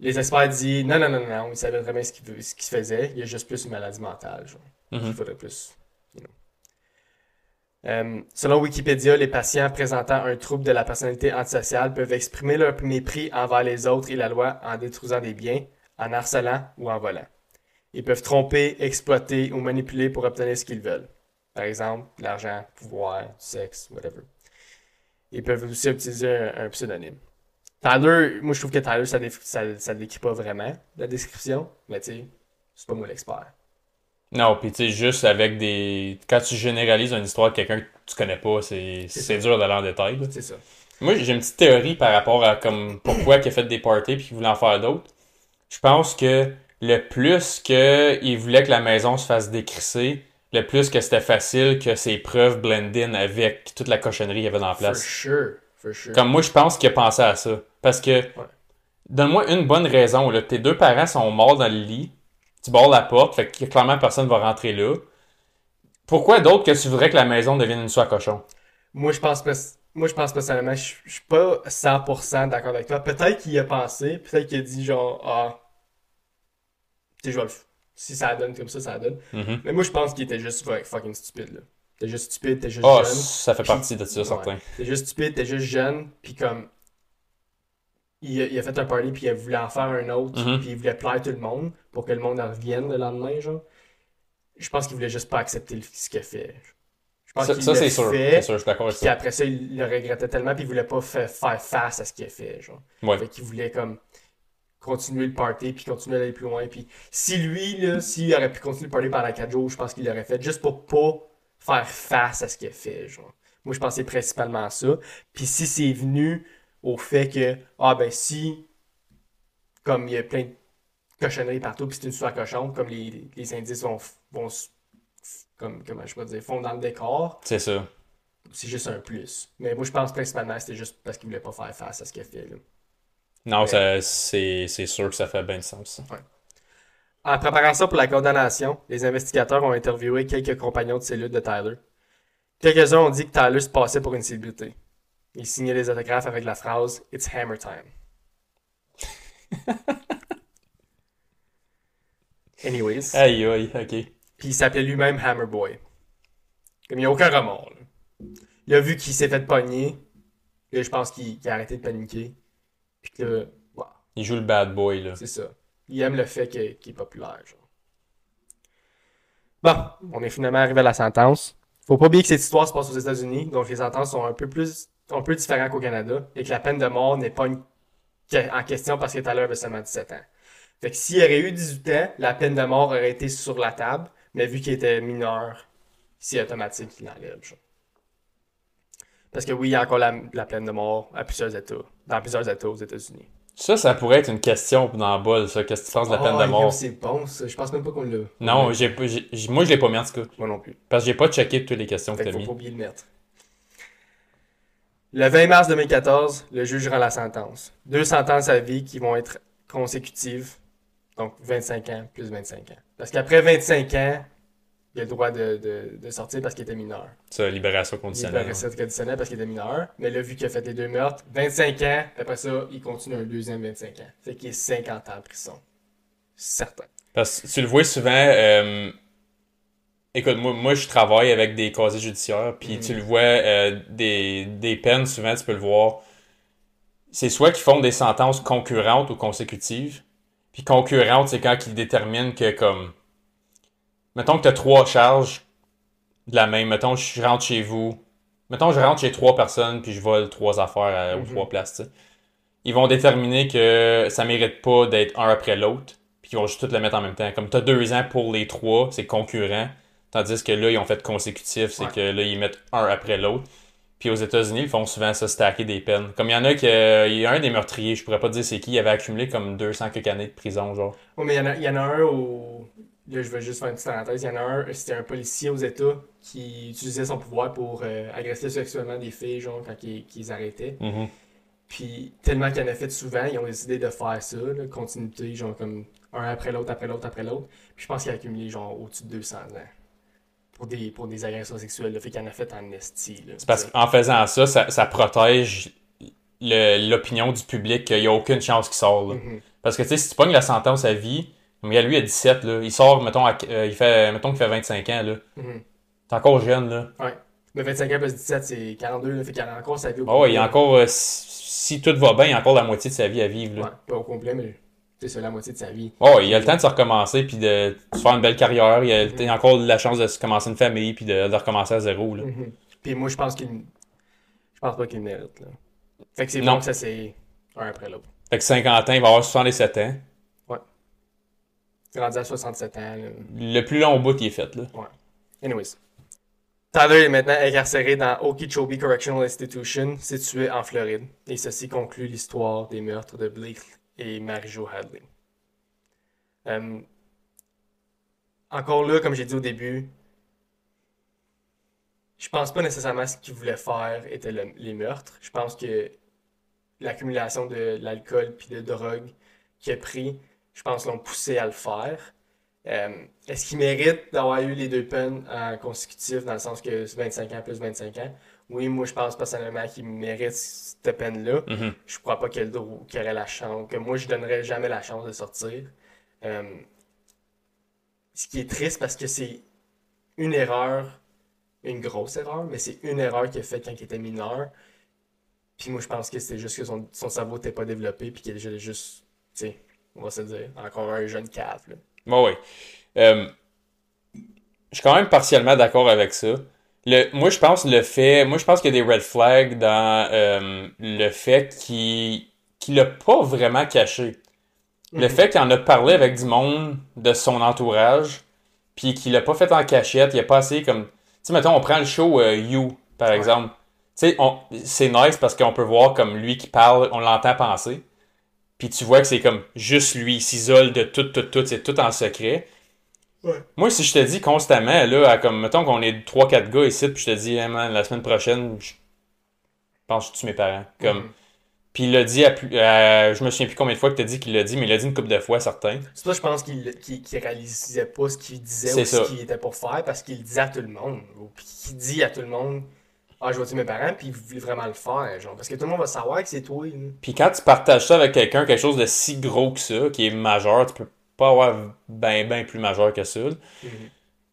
les experts disent non, non, non, non, il savait vraiment ce qu'il ce qu'il faisait. Il y a juste plus une maladie mentale. Genre. Mhm. Il faudrait plus. Euh, selon Wikipédia, les patients présentant un trouble de la personnalité antisociale peuvent exprimer leur mépris envers les autres et la loi en détruisant des biens, en harcelant ou en volant. Ils peuvent tromper, exploiter ou manipuler pour obtenir ce qu'ils veulent. Par exemple, l'argent, pouvoir, sexe, whatever. Ils peuvent aussi utiliser un, pseudonyme. Tyler, moi je trouve que Tyler, ça, ça décrit pas vraiment la description, mais tu sais, c'est pas moi l'expert. Non, puis tu sais, juste avec des. Quand tu généralises une histoire de quelqu'un que tu connais pas, c'est dur d'aller en détail. C'est ça. Moi, j'ai une petite théorie par rapport à comme pourquoi il a fait des parties puis qu'il voulait en faire d'autres. Je pense que le plus que il voulait que la maison se fasse décrisser, le plus que c'était facile que ses preuves blend in avec toute la cochonnerie qu'il y avait dans la For place. sure, for sure. Comme moi, je pense qu'il a pensé à ça. Parce que, donne-moi une bonne raison. Là. Tes deux parents sont morts dans le lit. Tu barres la porte, fait que clairement personne va rentrer là. Pourquoi d'autre que tu voudrais que la maison devienne une soie à cochon? Moi, je pense pers- moi, je pense personnellement, je je suis pas 100% d'accord avec toi. Peut-être qu'il y a pensé, peut-être qu'il a dit genre, ah, tu sais, je vais le f- Si ça donne comme ça, ça donne. Mhm. Mais moi, je pense qu'il était juste fu- fucking stupide, là. T'es juste stupide, t'es juste Ah, jeune. ça fait partie de ça, Ouais. certain. T'es juste stupide, t'es juste jeune, puis comme. Il a, il a fait un party, puis il voulait en faire un autre, Mhm. puis il voulait plaire tout le monde pour que le monde en revienne le lendemain, genre. Je pense qu'il voulait juste pas accepter le- ce qu'il a fait. Je pense Ça, qu'il ça, c'est sûr. fait, C'est sûr, je suis d'accord avec puis après ça, il le regrettait tellement, puis il voulait pas fa- faire face à ce qu'il a fait, genre. Ouais. Fait qu'il voulait comme continuer le party, puis continuer à aller plus loin. Puis si lui, là, s'il aurait pu continuer le party pendant 4 jours, je pense qu'il l'aurait fait juste pour pas faire face à ce qu'il a fait, genre. Moi, je pensais principalement à ça. Puis si c'est venu au fait que, ah ben si, comme il y a plein de cochonneries partout, puis c'est une soie cochon, comme les, les indices vont, vont comme, comment je peux dire, font dans le décor, C'est ça. c'est juste un plus. Mais moi, je pense principalement que c'était juste parce qu'il voulait pas faire face à ce qu'il a fait, là. Non, Ouais. c'est sûr que ça fait bien de sens. En préparant ça pour la condamnation, les investigateurs ont interviewé quelques compagnons de cellule de Tyler. Quelques-uns ont dit que Tyler se passait pour une célébrité. Il signait des autographes avec la phrase It's Hammer Time. Anyways. Aïe, aïe, ok. Puis il s'appelait lui-même Hammer Boy. Comme il n'y a aucun remords. là. Il a vu qu'il s'est fait pogner. Là, je pense qu'il a arrêté de paniquer. Puis que wow, Il joue le bad boy, là. c'est ça. Il aime le fait qu'il est populaire. Genre. Bon, on est finalement arrivé à la sentence. Faut pas oublier que cette histoire se passe aux États-Unis, donc les sentences sont un peu plus, un peu différentes qu'au Canada, et que la peine de mort n'est pas une- que- en question parce que Tyler avait seulement 17 ans. Fait que s'il aurait eu 18 ans, la peine de mort aurait été sur la table, mais vu qu'il était mineur, c'est automatique qu'il l'enlève. Parce que oui, il y a encore la, la peine de mort à plusieurs États, dans plusieurs États aux États-Unis. Ça, ça pourrait être une question dans le bol, ça. Qu'est-ce que tu penses de la peine Ah, de yo, mort? c'est bon ça. Je pense même pas qu'on l'a. Non, j'ai moi, je l'ai pas mis en tout cas. Moi non plus. Parce que j'ai pas checké toutes les questions que t'as qu'il faut mis. pas oublier de mettre. Le 20 mars 2014, le juge rend la sentence. Deux sentences à vie qui vont être consécutives. Donc 25 ans plus 25 ans. Parce qu'après 25 ans, il a le droit de, de- de sortir parce qu'il était mineur. Ça, libération conditionnelle. resté conditionnel parce qu'il était mineur. Mais là, vu qu'il a fait les deux meurtres, 25 ans, après ça, il continue un deuxième 25 ans. Fait qu'il est 50 ans en prison. Certain. Parce que tu le vois souvent. euh, Écoute, moi, moi, je travaille avec des casiers judiciaires, puis Mhm. tu le vois, euh, des, des peines, souvent, tu peux le voir. C'est soit qu'ils font des sentences concurrentes ou consécutives. Puis concurrentes, c'est quand ils déterminent que, comme. Mettons que tu as trois charges de la même. Mettons, je rentre chez vous. Mettons, je rentre chez trois personnes, puis je vole trois affaires à- aux Mhm. trois places. Ils vont déterminer que ça mérite pas d'être un après l'autre, puis ils vont juste tout le mettre en même temps. Comme tu as deux ans pour les trois, c'est concurrent. Tandis que là, ils ont fait consécutif, c'est Ouais. que là, ils mettent un après l'autre. Puis aux États-Unis, ils font souvent ça, stacker des peines. Comme il y en a qui. euh, Il y a un des meurtriers, je pourrais pas dire c'est qui, il avait accumulé comme 200 quelques années de prison, genre. Oh, mais il y, en a- il y en a un au. Là, je vais juste faire une petite parenthèse. Il y en a un, c'était un policier aux États qui utilisait son pouvoir pour euh, agresser sexuellement des filles, genre, quand ils, qu'ils arrêtaient. Mhm. Puis, tellement qu'il en a fait souvent, ils ont décidé de faire ça, là, continuité, genre, comme un après l'autre, après l'autre, après l'autre. Puis, je pense qu'il a accumulé, genre, au-dessus de 200 ans. Pour des, pour des agressions sexuelles, le fait qu'il en a fait en esti. C'est parce qu'en faisant ça, ça, ça protège l'opinion du public qu'il n'y a aucune chance qu'il sort. Mhm. Parce que tu sais, si tu pognes la sentence à vie, mais lui à 17, là, il sort, mettons, à- euh, il fait, mettons qu'il fait 25 ans, là. Mhm. T'es encore jeune, là. Ouais. Mais 25 ans plus 17, c'est 42, là, fait qu'il a encore sa vie au Ah ouais, il y a encore, euh, si, si tout va bien, il y a encore la moitié de sa vie à vivre, là. Ouais, pas au complet, mais c'est la moitié de sa vie. Oh, il a le temps de se recommencer puis de, de se faire une belle carrière. Il a, il a encore la chance de se commencer une famille puis de, de recommencer à zéro. Là. Mhm. Puis moi, je pense qu'il. Je pense pas qu'il mérite, là. Fait que c'est bon que ça, c'est un après l'autre. Fait que 50 ans, il va avoir 67 ans. Rendu à 67 ans, là. Le plus long bout, il est fait. Là. Anyways. Tyler est maintenant incarcéré dans Okeechobee Correctional Institution, situé en Floride. Et ceci conclut l'histoire des meurtres de Blake et Mary-Jo Hadley. Euh, encore là, comme j'ai dit au début, je pense pas nécessairement ce qu'il voulait faire était le- les meurtres. Je pense que l'accumulation de l'alcool puis de drogue qu'il a pris, je pense l'ont poussé à le faire. Euh, Est-ce qu'il mérite d'avoir eu les deux peines en consécutif, dans le sens que c'est 25 ans plus 25 ans? Oui, moi je pense personnellement qu'il mérite cette peine-là. Mhm. Je crois pas qu'il aurait la chance, que moi je donnerais jamais la chance de sortir. Euh, ce qui est triste parce que c'est une erreur, une grosse erreur, mais c'est une erreur qu'il a faite quand il était mineur. Puis moi je pense que c'est juste que son, son cerveau n'était pas développé, puis qu'il était juste, tu sais, on va se dire, encore un jeune cave. Là. Bon, oui. Euh, je suis quand même partiellement d'accord avec ça. Le, moi, je pense le fait. Moi, je pense qu'il y a des red flags dans euh, le fait qu'il qu'il l'a pas vraiment caché. Le Mhm. fait qu'il en a parlé avec du monde de son entourage, puis qu'il l'a pas fait en cachette, il a pas essayé comme. Tu sais, mettons, on prend le show euh, You, par Ouais. exemple. Tu sais, on- c'est nice parce qu'on peut voir comme lui qui parle, on l'entend penser. Puis tu vois que c'est comme juste lui, il s'isole de tout, tout, tout, c'est tout en secret. Ouais. Moi, si je te dis constamment, là, à comme, mettons qu'on est 3-4 gars ici, puis je te dis, Hey, man, la semaine prochaine, je pense que je tue mes parents. Comme, Mhm. Puis il l'a dit à, plus- à- Je me souviens plus combien de fois que t'as dit qu'il l'a dit, mais il l'a dit une couple de fois, certains. C'est ça je pense qu'il qu'il réalisait pas ce qu'il disait ou ça. ce qu'il était pour faire parce qu'il le disait à tout le monde. Ou puis qu'il dit à tout le monde Ah, je vais tuer mes parents, puis il voulait vraiment le faire. Genre, parce que tout le monde va savoir que c'est toi. Puis quand tu partages ça avec quelqu'un, quelque chose de si gros que ça, qui est majeur, tu peux pas avoir ben, ben plus majeur que ça. là.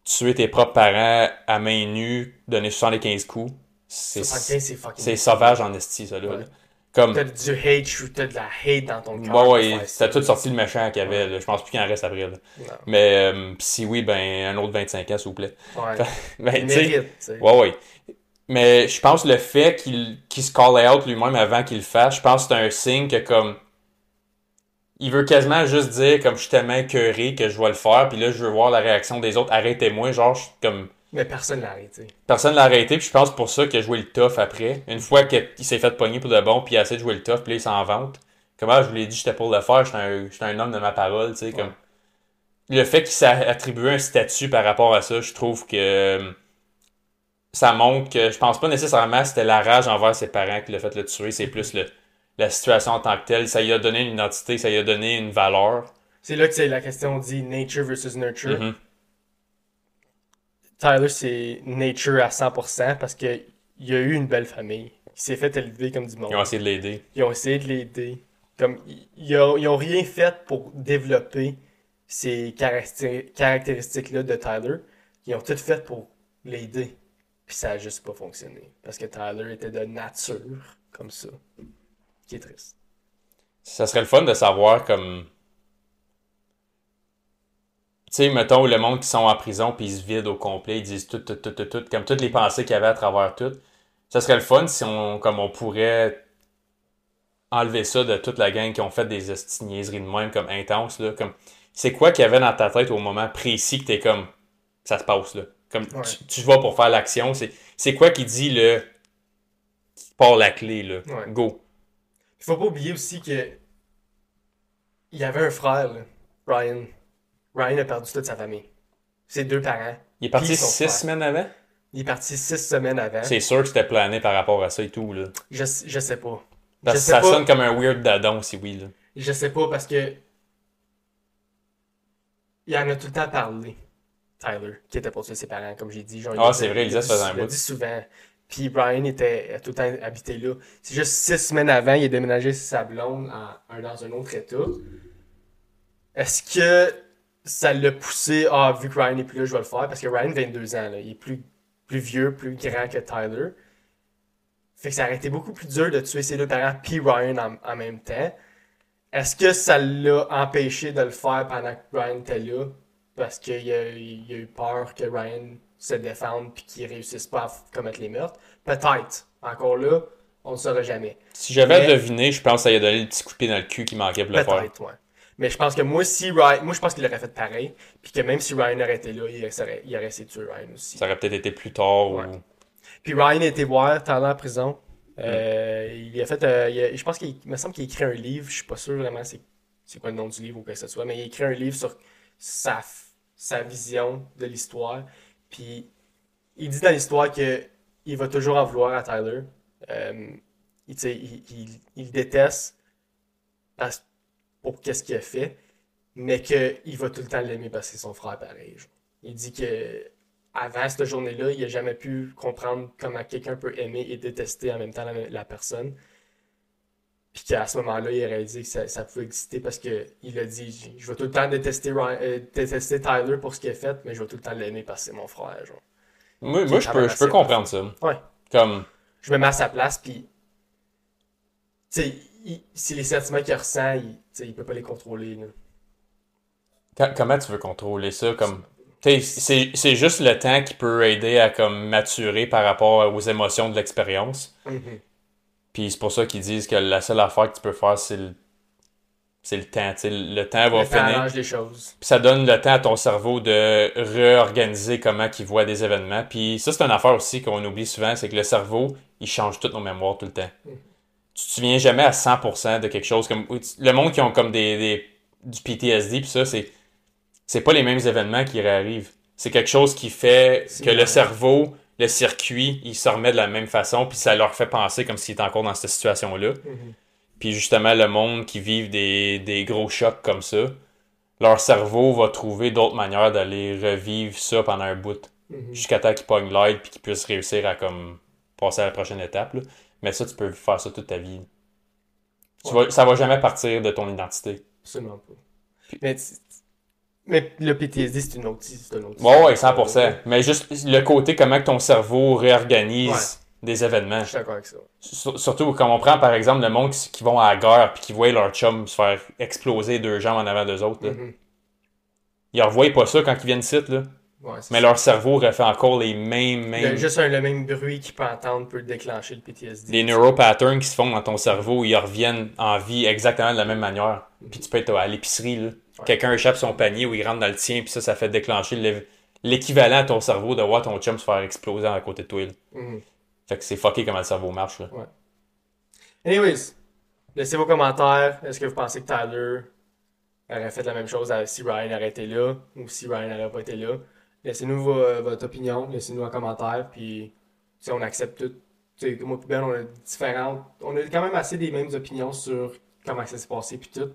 Tuer tes propres parents à main nue, donner 75 coups, c'est 75, c'est sauvage en esti, ça, là. Ouais. Comme, T'as du hate, t'as de la hate dans ton cœur. Bon, ouais, c'était tout sorti le méchant qu'il y avait. Je pense plus qu'il en reste après. là. Mais euh, si oui, ben un autre 25 ans, s'il vous plaît. Ouais. Ben, mérite, ouais, ouais. Mais je pense le fait qu'il qu'il se call out lui-même avant qu'il le fasse, je pense que c'est un signe que comme. Il veut quasiment juste dire comme je suis tellement écœuré que je vais le faire, puis là je veux voir la réaction des autres. Arrêtez-moi, genre je suis comme. Mais personne l'a arrêté. Personne l'a arrêté, puis je pense pour ça qu'il a joué le tough après. Une fois qu'il s'est fait pogner pour de bon, puis il a essayé de jouer le tough, puis là il s'en vante. Comme ah, je vous l'ai dit, j'étais pour le faire, j'étais un, j'étais un homme de ma parole, tu sais, comme. Le fait qu'il s'est attribué un statut par rapport à ça, je trouve que euh, ça montre que je pense pas nécessairement que c'était la rage envers ses parents qui l'a fait le tuer, c'est plus le, la situation en tant que telle. Ça lui a donné une identité, ça lui a donné une valeur. C'est là que c'est la question dit nature versus nurture. Mhm. Tyler, c'est nature à 100% parce qu'il a eu une belle famille. Il s'est fait élever comme du monde. Ils ont essayé de l'aider. Ils ont essayé de l'aider. Comme, ils, ils ont, ils ont rien fait pour développer ces caractéri- caractéristiques-là de Tyler. Ils ont tout fait pour l'aider. Puis ça a juste pas fonctionné. Parce que Tyler était de nature comme ça. Qui est triste. Ça serait le fun de savoir comme. Tu sais, mettons le monde qui sont en prison puis ils se vident au complet, ils disent tout, tout, tout, tout, tout, comme toutes les pensées qu'il y avait à travers tout. Ça serait le fun si on, comme on pourrait enlever ça de toute la gang qui ont fait des niaiseries de même comme intenses là, comme c'est quoi qu'il y avait dans ta tête au moment précis que t'es comme ça se passe là, comme Ouais. tu, tu vas pour faire l'action, c'est c'est quoi qui dit le qui part la clé là, Ouais. go. Il faut pas oublier aussi que il y avait un frère, là, Ryan. Ryan a perdu toute sa famille. Ses deux parents. Il est parti six frère. semaines avant? Il est parti six semaines avant. C'est sûr que c'était plané par rapport à ça et tout, là. Je, je sais pas. Parce que ça pas. sonne comme un weird dadon, si oui, là. Je sais pas parce que. Il en a tout le temps parlé, Tyler, qui était pour tuer ses parents, comme j'ai dit. Genre, Ah, c'est vrai, il a disait ça dit- faisait un bout. dit souvent. Puis Brian était a tout le temps habité là. C'est juste six semaines avant, il a déménagé sa blonde dans un autre état. Est-ce que ça l'a poussé, ah, vu que Ryan n'est plus là, je vais le faire? Parce que Ryan, 22 ans, il est plus, plus vieux, plus grand que Tyler. Fait que ça aurait été beaucoup plus dur de tuer ses deux parents puis Ryan en, même temps. Est-ce que ça l'a empêché de le faire pendant que Ryan était là? Parce qu'il a, il a eu peur que Ryan se défende puis qu'il réussisse pas à commettre les meurtres? Peut-être. Encore là, on ne saura jamais. Si j'avais Mais- deviné, je pense que ça lui a donné le petit coup de pied dans le cul qui manquait pour le faire. Peut-être, ouais. Mais je pense que moi, si Ryan, moi, je pense qu'il aurait fait pareil. Puis que même si Ryan aurait été là, il aurait, il aurait essayé de tuer Ryan aussi. Ça aurait peut-être été plus tard Ouais. ou. Puis Ryan a été voir Tyler en prison. Euh, Il a fait, euh, il a- je pense qu'il il me semble qu'il a écrit un livre. Je suis pas sûr vraiment c'est c'est quoi le nom du livre ou quoi que ce soit, mais il a écrit un livre sur sa, sa vision de l'histoire. Puis il dit dans l'histoire que il va toujours en vouloir à Tyler. Euh, il, il, il- il déteste parce- pour qu'est-ce qu'il a fait, mais qu'il va tout le temps l'aimer parce que c'est son frère pareil. Il dit que avant cette journée-là, il n'a jamais pu comprendre comment quelqu'un peut aimer et détester en même temps la personne. Puis qu'à ce moment-là, il a réalisé que ça, ça pouvait exister parce que il a dit Je vais tout le temps détester, euh, détester Tyler pour ce qu'il a fait, mais je vais tout le temps l'aimer parce que c'est mon frère. Genre. Moi, je peux, je comprendre ça. Ouais. Comme. Je me mets à sa place, puis. Tu sais, il- si les sentiments qu'il ressent, il, il peut pas les contrôler. là. Comment tu veux contrôler ça? Comme. C'est juste le temps qui peut aider à comme maturer par rapport aux émotions de l'expérience. Puis c'est pour ça qu'ils disent que la seule affaire que tu peux faire, c'est le, c'est le temps. T'sais, le temps va Le temps finir. arrange les choses. Puis ça donne le temps à ton cerveau de réorganiser comment il voit des événements. Puis ça, c'est une affaire aussi qu'on oublie souvent, c'est que le cerveau, il change toutes nos mémoires tout le temps. Tu te souviens jamais à 100% de quelque chose. comme Le monde qui ont comme des, des- du PTSD, puis ça, c'est c'est pas les mêmes événements qui réarrivent. C'est quelque chose qui fait C'est que le cerveau, le circuit, il se remet de la même façon, puis ça leur fait penser comme s'il était encore dans cette situation-là. Puis justement, le monde qui vit des, des gros chocs comme ça, leur cerveau va trouver d'autres manières d'aller revivre ça pendant un bout. Mhm. Jusqu'à temps qu'ils pognent l'aide puis qu'ils puissent réussir à comme passer à la prochaine étape. là. Mais ça, tu peux faire ça toute ta vie. Tu Ouais. vas, ça va jamais partir de ton identité. Absolument pas. Mais, tu- mais le PTSD, c'est une autre, une autre Ouais, ouais, 100%. Mais juste le côté comment ton cerveau réorganise Ouais. des événements. Je suis d'accord avec ça. Sur- Surtout comme on prend par exemple le monde qui, qui vont à la guerre puis qui voient leur chum se faire exploser deux jambes en avant d'eux autres. là. Mhm. Ils revoient pas ça quand ils viennent ici, là. Ouais, Mais ça. leur cerveau refait encore les mêmes, Le- mêmes. juste un- le même bruit qu'il peut entendre peut déclencher le PTSD. Les neuropatterns qui se font dans ton cerveau, ils reviennent en vie exactement de la même manière. Puis tu peux être à l'épicerie, là. Ouais. Quelqu'un échappe son panier ou il rentre dans le tien, puis ça, ça fait déclencher l'é- l'équivalent à ton cerveau de voir ton chum se faire exploser à côté de toi. là. Mhm. Fait que c'est fucké comment le cerveau marche, là. Anyways, laissez vos commentaires. Est-ce que vous pensez que Tyler aurait fait la même chose si Ryan aurait été là ou si Ryan n'aurait pas été là? Laissez-nous vo- votre opinion, laissez-nous un commentaire, puis on accepte tout. Tu sais, moi et Ben, on a différentes. On a quand même assez des mêmes opinions sur comment ça s'est passé, puis tout.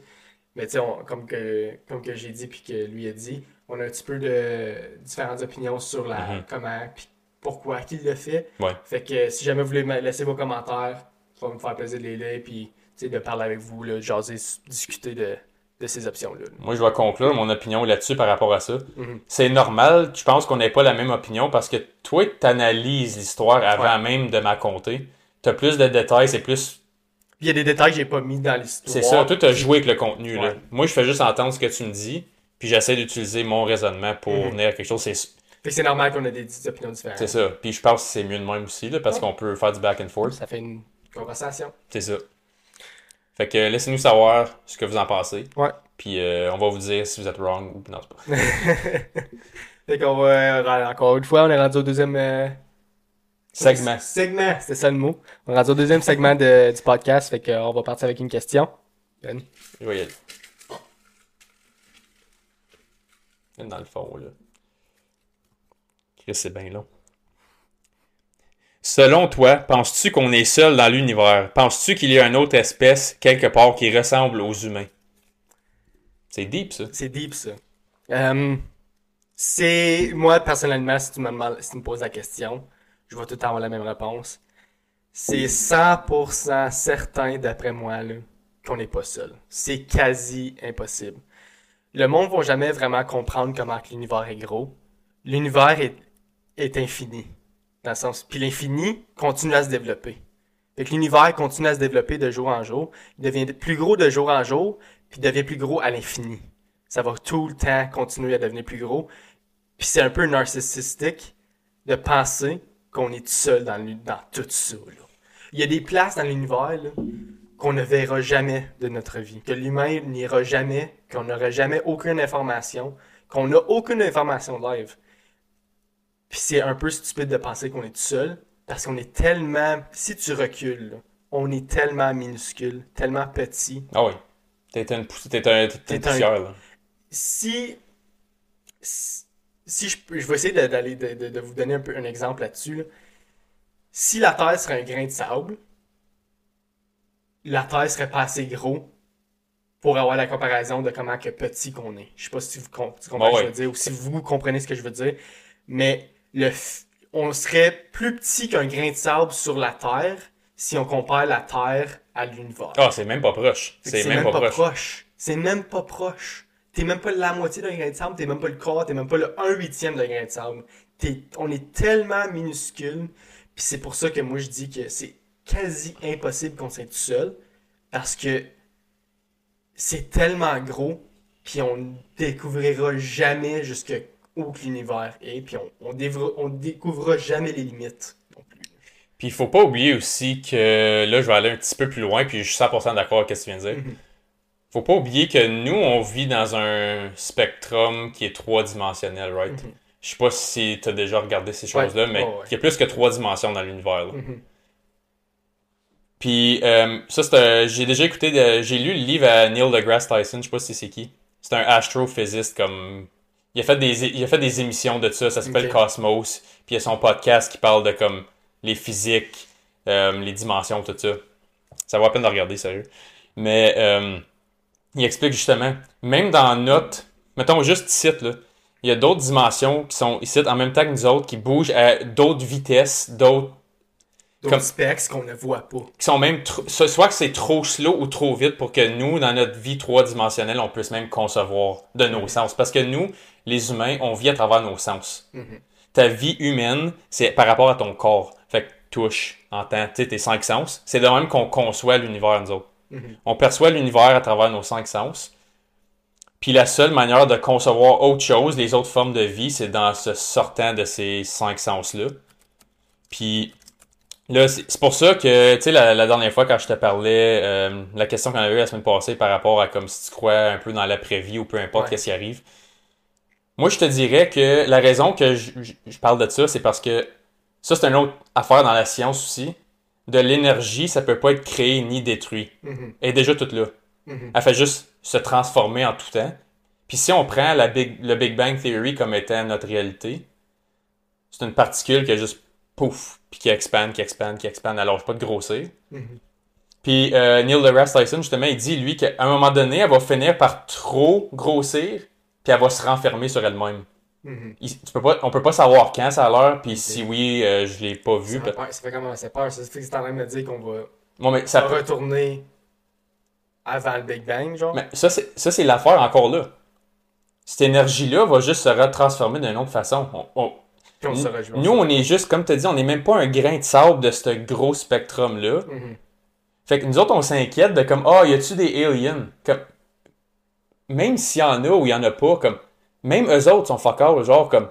Mais tu comme que, comme que j'ai dit, puis que lui a dit, on a un petit peu de différentes opinions sur la, Mhm. comment, puis pourquoi, qui le fait. Ouais. Fait que si jamais vous voulez laisser vos commentaires, ça va me faire plaisir de les lire, puis de parler avec vous, là, jaser, discuter de, de ces options-là. Moi, je vais conclure mon opinion là-dessus par rapport à ça. Mhm. C'est normal, je pense qu'on n'ait pas la même opinion parce que toi, tu analyses l'histoire avant même de ma compter. Tu as plus de détails, c'est plus il y a des détails que j'ai pas mis dans l'histoire. C'est ça, toi, tu as joué avec le contenu. Là. Moi, je fais juste entendre ce que tu me dis, puis j'essaie d'utiliser mon raisonnement pour Mhm. venir à quelque chose. C'est Fait que c'est normal qu'on ait des, des opinions différentes. c'est ça. Puis je pense que c'est mieux de même aussi, là, parce Ouais. qu'on peut faire du back and forth. Ça fait une conversation. C'est ça. Fait que laissez-nous savoir ce que vous en pensez. Ouais. Puis euh, on va vous dire si vous êtes wrong ou non. c'est pas. Fait qu'on va, euh, encore une fois, on est rendu au deuxième euh, Segment. Segment, c'était ça le mot. On est rendu au deuxième segment de- du podcast, fait qu'on va partir avec une question. Ben. Je vais y aller. Dans le fond, là. Chris, c'est bien long. Selon toi, penses-tu qu'on est seul dans l'univers? Penses-tu qu'il y a une autre espèce quelque part qui ressemble aux humains? C'est deep, ça. C'est deep, ça. Euh, c'est, moi, personnellement, si tu me, poses la question, je vais tout le temps avoir la même réponse. C'est 100% certain, d'après moi, là, qu'on n'est pas seul. C'est quasi impossible. Le monde va jamais vraiment comprendre comment l'univers est gros. L'univers est infini. Dans le sens, puis l'infini continue à se développer. Fait que l'univers continue à se développer de jour en jour. Il devient plus gros de jour en jour, puis il devient plus gros à l'infini. Ça va tout le temps continuer à devenir plus gros. Puis c'est un peu narcissistique de penser qu'on est tout seul dans, tout ça. Il y a des places dans l'univers qu'on ne verra jamais de notre vie, que l'humain n'ira jamais, qu'on n'aura jamais aucune information, qu'on n'a aucune information live. Puis c'est un peu stupide de penser qu'on est tout seul, parce qu'on est tellement, si tu recules, là, on est tellement minuscule, tellement petit. Ah oui. T'es un, pouss- t'es un, t'es une T'es un- poussière, là. Si, si, si je, peux- je vais essayer de- d'aller de, de- de vous donner un peu un exemple là-dessus. là. Si la Terre serait un grain de sable, la Terre serait pas assez gros pour avoir la comparaison de comment que petit qu'on est. Je sais pas si vous com- tu comprends ce que je ouais. veux dire ou si vous comprenez ce que je veux dire, mais le, on serait plus petit qu'un grain de sable sur la Terre si on compare la Terre à l'univers. Ah, c'est même pas proche. C'est même, pas, proche. C'est même pas proche. T'es même pas la moitié d'un grain de sable, t'es même pas le quart, t'es même pas le 1 huitième d'un grain de sable. T'es- on est tellement minuscule, puis c'est pour ça que moi je dis que c'est quasi impossible qu'on soit tout seul, parce que c'est tellement gros, puis on ne découvrira jamais que l'univers est, puis on, on, on découvrira jamais les limites non plus. Puis il faut pas oublier aussi que là, je vais aller un petit peu plus loin, puis je suis 100% d'accord avec ce que tu viens de dire. Mhm. Faut pas oublier que nous, on vit dans un spectrum qui est trois dimensionnel, right? Mhm. Je sais pas si tu as déjà regardé ces Ouais, choses-là, mais ouais. il y a plus que trois dimensions dans l'univers. Mhm. Puis euh, ça, c'est un- j'ai déjà écouté, de- j'ai lu le livre à Neil deGrasse Tyson, je sais pas si c'est qui. C'est un astrophysiciste comme... Il a fait des, il a fait des émissions de ça, ça s'appelle. Cosmos. Puis il y a son podcast qui parle de comme les physiques, euh, les dimensions, tout ça. Ça vaut la peine de regarder, sérieux. Mais euh, il explique justement, même dans notre... Mettons juste ici, là, il y a d'autres dimensions qui sont ici en même temps que nous autres, qui bougent à d'autres vitesses, D'autres Comme- specs qu'on ne voit pas. qui sont même soit que c'est trop slow ou trop vite pour que nous, dans notre vie trois-dimensionnelle, on puisse même concevoir de nos sens. Parce que nous, les humains, on vit à travers nos sens. Mhm. Ta vie humaine, c'est par rapport à ton corps. Fait que touche, entends, tu tes cinq sens. C'est de même qu'on conçoit l'univers, nous autres. Mhm. On perçoit l'univers à travers nos cinq sens. Puis la seule manière de concevoir autre chose, les autres formes de vie, c'est dans se sortant de ces cinq sens-là. Puis là, c'est pour ça que, tu sais, la, la dernière fois quand je te parlais, euh, la question qu'on avait eue la semaine passée par rapport à comme si tu crois un peu dans l'après-vie ou peu importe Ouais. qu'est-ce qui arrive. Moi, je te dirais que la raison que je, je- je parle de ça, c'est parce que ça, c'est une autre affaire dans la science aussi. De l'énergie, ça peut pas être créé ni détruit. Mhm. Elle est déjà toute là. Mhm. Elle fait juste se transformer en tout temps. Puis si on prend la Big, le Big Bang Theory comme étant notre réalité, c'est une particule qui a juste pouf, puis qui expande, qui expande, qui expande, lâche pas de grossir. Mhm. Puis euh, Neil deGrasse Tyson, justement, il dit, lui, qu'à un moment donné, elle va finir par trop grossir, puis elle va se renfermer sur elle-même. Mhm. Il- tu peux pas, on peut pas savoir quand ça a l'heure, puis si oui, euh, je l'ai pas vu. Ça, fait peur, ça fait comment ça peur. Ça fait que c'est en train de me dire qu'on va Bon, mais ça peut- retourner avant le Big Bang, genre. Mais ça, c'est, ça, c'est l'affaire encore là. Cette énergie-là va juste se retransformer d'une autre façon. On- on- Puis on se rejoint. nous, on est juste, comme tu as dit, on n'est même pas un grain de sable de ce gros spectrum-là. Mhm. Fait que nous autres, on s'inquiète de comme, ah, y a-tu des aliens? Comme, même s'il y en a ou il y en a pas, comme, même eux autres sont fuck all, genre, comme,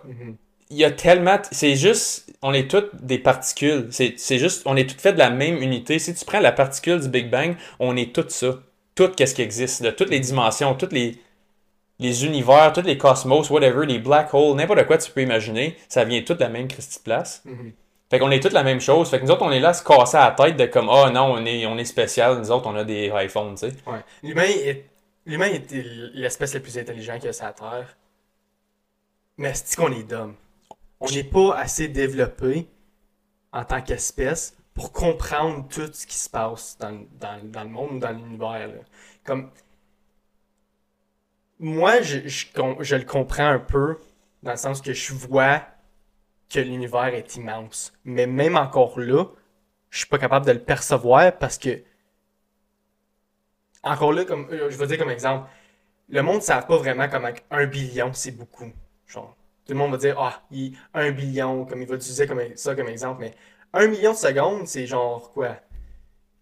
il y a tellement, c'est juste, on est toutes des particules. C'est, juste, on est toutes faites de la même unité. Si tu prends la particule du Big Bang, on est tout ça. Tout qu'est-ce qui existe, de toutes les dimensions, toutes les, les univers, tous les cosmos, whatever, les black holes, n'importe quoi tu peux imaginer, ça vient tout de la même Christie place. Mhm. Fait qu'on est toutes la même chose. Fait que nous autres, on est là à se casser la tête de comme, ah non, on est, on est spécial, nous autres, on a des iPhones, tu sais. Ouais. L'humain est, l'humain est l'espèce la plus intelligente qu'il y a sur la Terre. Mais c'est qu'on est dumb. On n'est pas assez développé en tant qu'espèce pour comprendre tout ce qui se passe dans, dans, dans le monde ou dans l'univers. Comme moi, je, le comprends un peu dans le sens que je vois que l'univers est immense. Mais même encore là, je suis pas capable de le percevoir parce que encore là, comme euh, je vais dire comme exemple, le monde ne savent pas vraiment comment un billion c'est beaucoup. Genre, tout le monde va dire ah, un billion, comme il va utiliser comme, ça comme exemple, mais un million de secondes, c'est genre quoi?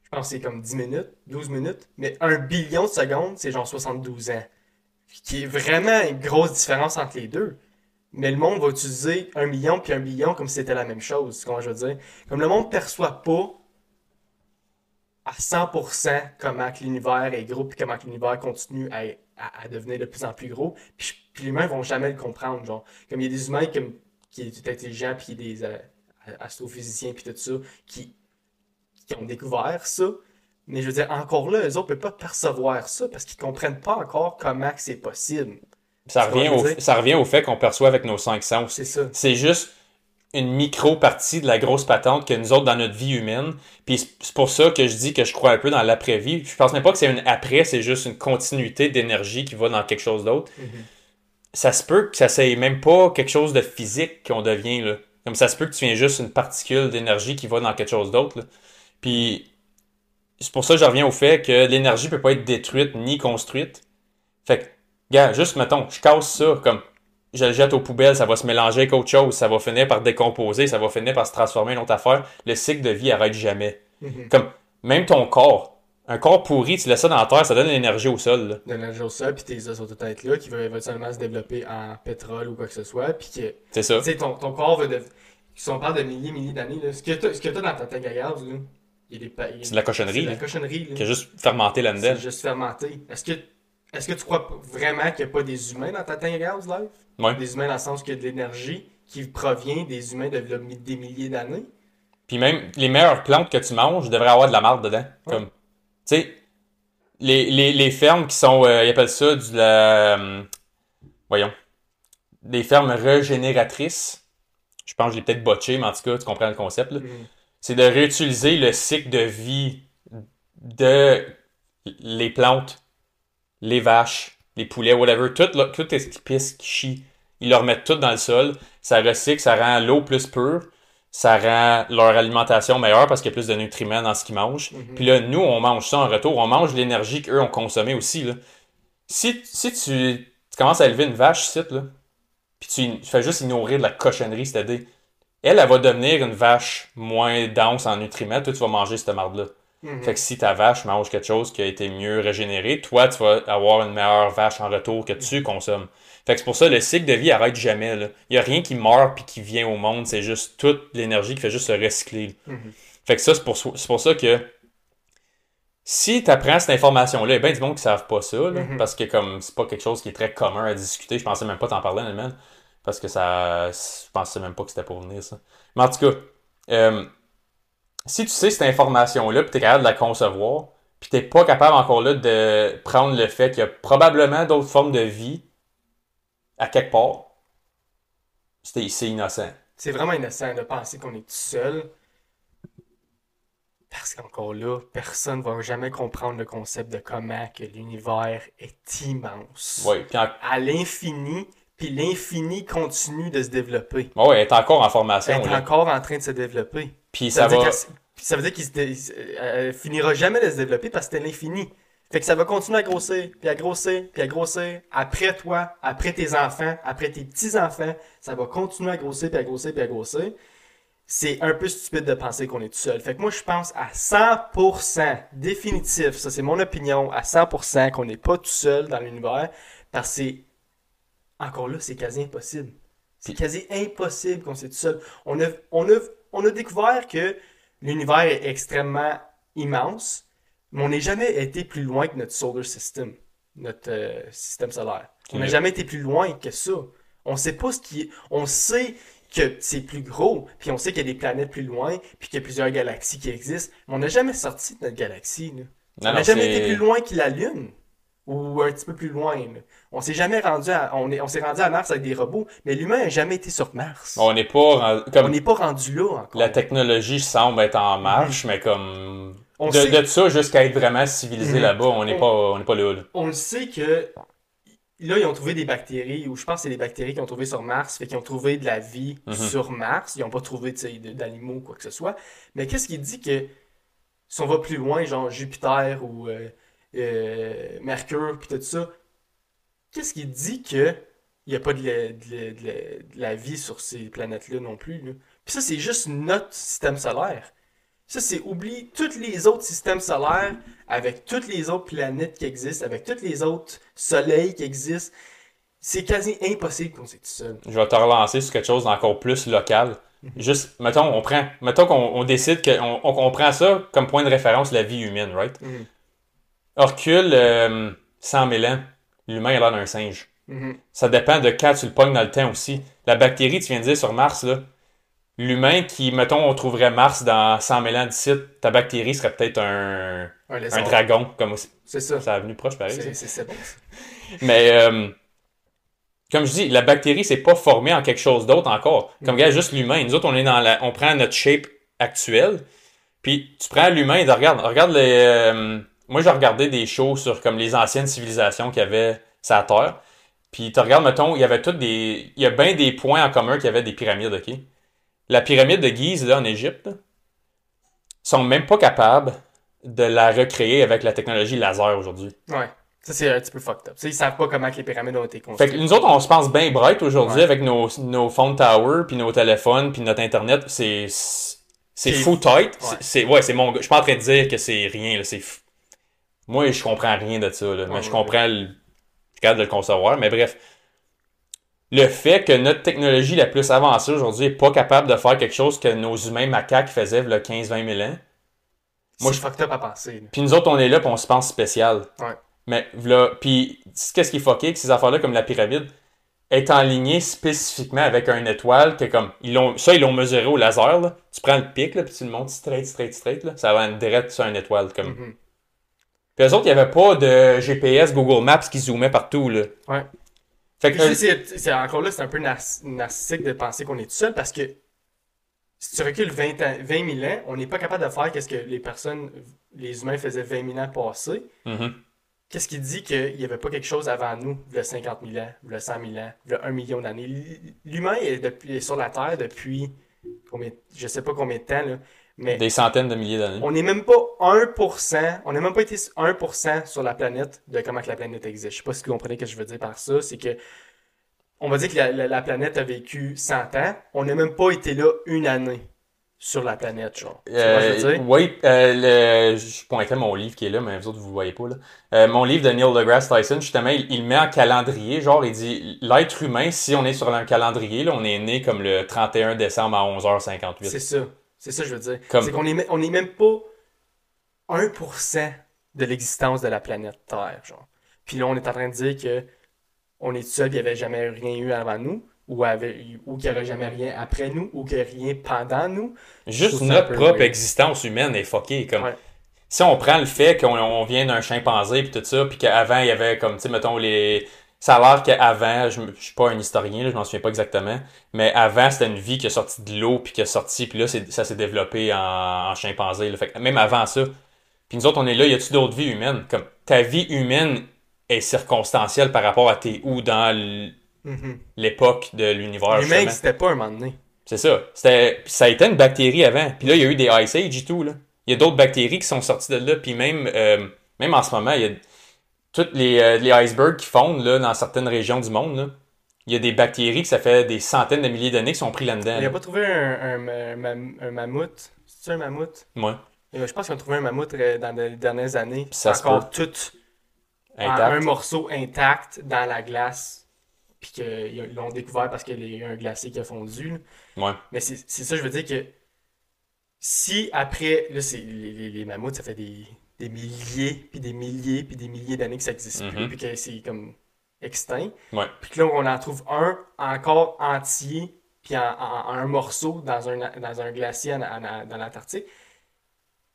Je pense que c'est comme 10 minutes, 12 minutes, mais un billion de secondes, c'est genre 72 ans. Qui est vraiment une grosse différence entre les deux. Mais le monde va utiliser un million puis un billion comme si c'était la même chose, comment je veux dire? Comme le monde perçoit pas à 100% comment l'univers est gros puis comment l'univers continue à, à, devenir de plus en plus gros. Puis, les humains vont jamais le comprendre. Genre, comme il y a des humains qui sont intelligents puis des euh, astrophysiciens puis tout ça qui, qui ont découvert ça. Mais je veux dire, encore là, eux autres ne peuvent pas percevoir ça parce qu'ils comprennent pas encore comment c'est possible. Ça revient, au, ça revient au fait qu'on perçoit avec nos cinq sens. C'est ça. C'est juste une micro-partie de la grosse patente que nous autres dans notre vie humaine. Puis c'est pour ça que je dis que je crois un peu dans l'après-vie. Je pense même pas que c'est une après, c'est juste une continuité d'énergie qui va dans quelque chose d'autre. Mm-hmm. Ça se peut que ça c'est même pas quelque chose de physique qu'on devient là. Comme ça se peut que tu viens juste une particule d'énergie qui va dans quelque chose d'autre. Puis c'est pour ça que je reviens au fait que l'énergie peut pas être détruite ni construite. Fait que, gars, juste mettons, je casse ça comme je le jette aux poubelles, ça va se mélanger avec autre chose, ça va finir par décomposer, ça va finir par se transformer en autre affaire. Le cycle de vie arrête jamais. Mhm. Comme, même ton corps, un corps pourri, tu laisses ça dans la terre, ça donne de l'énergie au sol. De l'énergie au sol, puis tes os sont tout être là, qui va éventuellement se développer en pétrole ou quoi que ce soit, puis que... C'est ça. Tu sais, ton, ton corps va devenir... Si on parle de milliers, milliers d'années, ce que tu as, dans ta tank à là, il est C'est de la cochonnerie. C'est de la cochonnerie. Qui a juste fermenté là-dedans. C'est juste fermenté. Est-ce que, est que tu crois vraiment qu'il n'y a pas des humains dans ta tank à gaz, live? Des humains dans le sens qu'il y a de l'énergie qui provient des humains de des milliers d'années? Puis même les meilleures plantes que tu manges devraient avoir de la marde dedans. Comme, tu sais, les, les, les, fermes qui sont, euh, ils appellent ça du la, euh, voyons, des fermes régénératrices. Je pense que je l'ai peut-être botché, mais en tout cas, tu comprends le concept. Mm. C'est de réutiliser le cycle de vie de les plantes, les vaches, les poulets, whatever, toutes, toutes les épices qui chient ils le remettent tout dans le sol. Ça recycle, ça rend l'eau plus pure. Ça rend leur alimentation meilleure parce qu'il y a plus de nutriments dans ce qu'ils mangent. Mhm. Puis là, nous, on mange ça en retour. On mange l'énergie qu'eux ont consommée aussi. Là. Si, si tu, commences à élever une vache ici, là, puis tu, fais juste y nourrir de la cochonnerie, c'est-à-dire, elle, elle va devenir une vache moins dense en nutriments. Toi, tu vas manger cette marde-là. Mhm. Fait que si ta vache mange quelque chose qui a été mieux régénéré, toi, tu vas avoir une meilleure vache en retour que tu consommes. Fait que c'est pour ça, le cycle de vie arrête jamais. Il n'y a rien qui meurt puis qui vient au monde. C'est juste toute l'énergie qui fait juste se recycler. Mhm. Fait que ça, c'est pour, pour ça que si tu apprends cette information-là, il y a bien du monde qui ne savent pas ça. Mhm. Parce que comme c'est pas quelque chose qui est très commun à discuter. Je pensais même pas t'en parler, Allemagne, Parce que ça. Je pensais même pas que c'était pour venir, ça. Mais en tout cas, euh, si tu sais cette information-là, puis tu es capable de la concevoir, puis tu n'es pas capable encore là de prendre le fait qu'il y a probablement d'autres formes de vie à quelque part, c'est innocent. C'est vraiment innocent de penser qu'on est tout seul. Parce qu'encore là, personne ne va jamais comprendre le concept de comment que l'univers est immense. Oui, À l'infini, puis l'infini continue de se développer. Oui, elle est encore en formation. Elle est encore en train de se développer. Puis ça, va... ça veut dire qu'il ne finira jamais de se développer parce que c'est l'infini. Fait que ça va continuer à grossir, puis à grossir, puis à grossir. Après toi, après tes enfants, après tes petits-enfants, ça va continuer à grossir, puis à grossir, puis à grossir. C'est un peu stupide de penser qu'on est tout seul. Fait que moi, je pense à 100% définitif, ça c'est mon opinion, à 100% qu'on n'est pas tout seul dans l'univers, parce que c'est, encore là, c'est quasi impossible. C'est quasi impossible qu'on soit tout seul. On a, on a, on a découvert que l'univers est extrêmement immense, mais on n'est jamais été plus loin que notre solar system, notre euh, système solaire. On n'a jamais été plus loin que ça. On sait pas ce qui est. On sait que c'est plus gros, puis on sait qu'il y a des planètes plus loin, puis qu'il y a plusieurs galaxies qui existent, mais on n'a jamais sorti de notre galaxie. on n'a jamais été plus loin que la Lune, ou un petit peu plus loin. On s'est jamais rendu à, on est, on s'est rendu à Mars avec des robots, mais l'humain n'a jamais été sur Mars. On n'est pas, comme on n'est pas rendu là encore. La technologie semble être en marche, mais comme de, ça jusqu'à être vraiment civilisé mhm. là-bas, on n'est pas, on pas là, On le sait que là, ils ont trouvé des bactéries, ou je pense que c'est des bactéries qu'ils ont trouvées sur Mars, fait qu'ils ont trouvé de la vie Mhm. sur Mars. Ils n'ont pas trouvé de- d'animaux ou quoi que ce soit. Mais qu'est-ce qui dit que si on va plus loin, genre Jupiter ou euh, euh, Mercure, puis tout ça, qu'est-ce qui dit que il n'y a pas de la, de la- de la- de la vie sur ces planètes-là non plus? là? Puis ça, c'est juste notre système solaire. Ça, c'est oublie tous les autres systèmes solaires avec toutes les autres planètes qui existent, avec tous les autres soleils qui existent. C'est quasi impossible qu'on soit tout seul. Je vais te relancer sur quelque chose d'encore plus local. Juste, mettons, on prend, mettons qu'on on décide qu'on on, on prend ça comme point de référence, la vie humaine, right? Mhm. Recule euh, 100 000 ans, l'humain a l'air d'un singe. Mhm. Ça dépend de quand tu le pognes dans le temps aussi. La bactérie, tu viens de dire sur Mars, là, l'humain qui, mettons, on trouverait Mars dans 100 000 ans d'ici, ta bactérie serait peut-être un, Un dragon, comme. C'est ça. Ça a venu proche, pareil. C'est bon. ça. Mais euh, comme je dis, la bactérie, c'est pas formé en quelque chose d'autre encore. Comme Mhm. regarde juste l'humain. Nous autres, on est dans la. On prend notre shape actuelle. Puis tu prends l'humain et tu regardes. Regarde les. euh, moi, j'ai regardé des shows sur comme les anciennes civilisations qu'il y avait sur Terre. Puis tu regardes, mettons, il y avait toutes des. Il y a bien des points en commun qu'il y avait des pyramides, OK? La pyramide de Gizeh, là, en Égypte, là, sont même pas capables de la recréer avec la technologie laser aujourd'hui. Ouais. Ça, c'est un petit peu fucked up. Sais, ils savent pas comment les pyramides ont été Fait construites. que nous autres, on se pense bien bright aujourd'hui Ouais. avec nos, nos phone towers, puis nos téléphones, puis notre internet. C'est c'est fou tight. Ouais. C'est- ouais, c'est mon. gars. Je suis pas en train de dire que c'est rien. là, C'est moi, je comprends rien de ça. Là, mais Ouais, je comprends. Le... Je de le concevoir. Mais bref, le fait que notre technologie la plus avancée aujourd'hui est pas capable de faire quelque chose que nos humains macaques faisaient il y a 15-20 000 ans. moi, je- fucked up à penser. Puis nous autres, on est là, puis on se pense spécial. Ouais. Mais là, puis qu'est-ce qui est fucké, que ces affaires-là, comme la pyramide, est en ligne spécifiquement avec une étoile que comme ils l'ont ça ils l'ont mesuré au laser là. Tu prends le pic là puis tu le montes straight straight straight là, ça va en direct sur une étoile comme. Mhm. Puis eux autres, il n'y avait pas de GPS, Google Maps qui zoomait partout là. Ouais. Fait Puis que je sais, c'est c'est- encore là, c'est un peu nar- narcissique de penser qu'on est tout seul parce que si tu recules 20, ans, 20 000 ans, on n'est pas capable de faire qu'est-ce que les personnes, les humains faisaient 20 000 ans passés. Mhm. Qu'est-ce qui dit qu'il n'y avait pas quelque chose avant nous, a 50 000 ans, a 100 000 ans, a 1 million d'années? L'humain est, sur la Terre depuis, combien, je sais pas combien de temps, là, mais des centaines de milliers d'années. on n'est même pas 1%, on n'a même pas été 1% sur la planète de comment que la planète existe. Je sais pas si vous comprenez ce que je veux dire par ça, c'est que on va dire que la, la- la planète a vécu 100 ans, on n'a même pas été là une année sur la planète, genre. Je veux Euh, dire? oui, euh, le- je pointais mon livre qui est là, mais vous autres, vous ne voyez pas. Là. Euh, mon livre de Neil deGrasse Tyson, justement, il, met en calendrier. Genre, il dit l'être humain, si on est sur un calendrier, là, on est né comme le 31 décembre à 11h58. C'est ça. C'est ça que je veux dire. Comme- C'est qu'on est, on est même pas 1% de l'existence de la planète Terre, genre. Puis là, on est en train de dire que on est seul, il n'y avait jamais rien eu avant nous, ou, avait, ou qu'il n'y aurait jamais rien après nous, ou qu'il n'y rien pendant nous. Juste notre propre existence humaine est fuckée. Comme, Ouais. Si on prend le fait qu'on on vient d'un chimpanzé puis tout ça, puis qu'avant, il y avait comme, tu sais, mettons, les... Ça a l'air qu'avant, je, je suis pas un historien, là, je m'en souviens pas exactement, mais avant, c'était une vie qui est sortie de l'eau, puis qui est sortie, puis là, ça s'est développé en, en chimpanzé. là. Fait que même avant ça. Puis nous autres, on est là, y a-tu d'autres vies humaines? Comme, ta vie humaine est circonstancielle par rapport à tes où dans Mhm. l'époque de l'univers, L'humain n'existait pas un moment donné. C'est ça. C'était, ça a été une bactérie avant. Puis là, il y a eu des Ice Age et tout. Là. Il y a d'autres bactéries qui sont sorties de là. Puis même, euh, même en ce moment, il y a toutes les, euh, les icebergs qui fondent là, dans certaines régions du monde. Là. Il y a des bactéries que ça fait des centaines de milliers d'années qui sont pris là-dedans. Il n'a pas trouvé un, un, un mam- un mammouth. C'est un mammouth? Ouais. Euh, Je pense qu'ils ont trouvé un mammouth euh, dans les dernières années. Ça se encore tout en un morceau intact dans la glace. Puis qu'ils l'ont découvert parce qu'il y a eu un glacier qui a fondu. Ouais. Mais c'est ça, je veux dire que si après, là, c'est les, les- les mammouths, ça fait des, des milliers, puis des milliers, puis des milliers d'années que ça n'existe plus, Mhm. puis que c'est comme extinct. Ouais. Puis que là, on en trouve un encore entier, puis en, en- en un morceau dans un, dans un glacier en- dans l'Antarctique.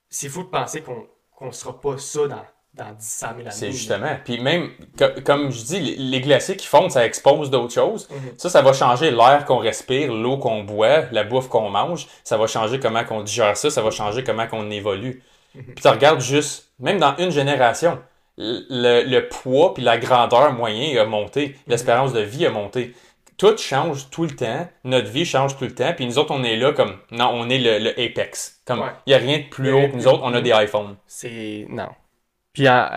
C'est fou de penser qu'on qu'on sera pas ça dans, dans 10 100 000 années. C'est justement. Puis même, co- comme je dis, les- les glaciers qui fondent, ça expose d'autres choses. Mhm. Ça, ça va changer l'air qu'on respire, l'eau qu'on boit, la bouffe qu'on mange. Ça va changer comment qu'on digère ça, ça va changer comment qu'on évolue. Puis tu regardes juste, même dans une génération, le, le poids puis la grandeur moyen a monté, l'espérance de vie a monté. Tout change tout le temps, notre vie change tout le temps, puis nous autres, on est là comme, non, on est le, le apex. Comme, il Ouais. y a rien de plus haut que nous autres, on a des iPhones. C'est. Non. Puis en-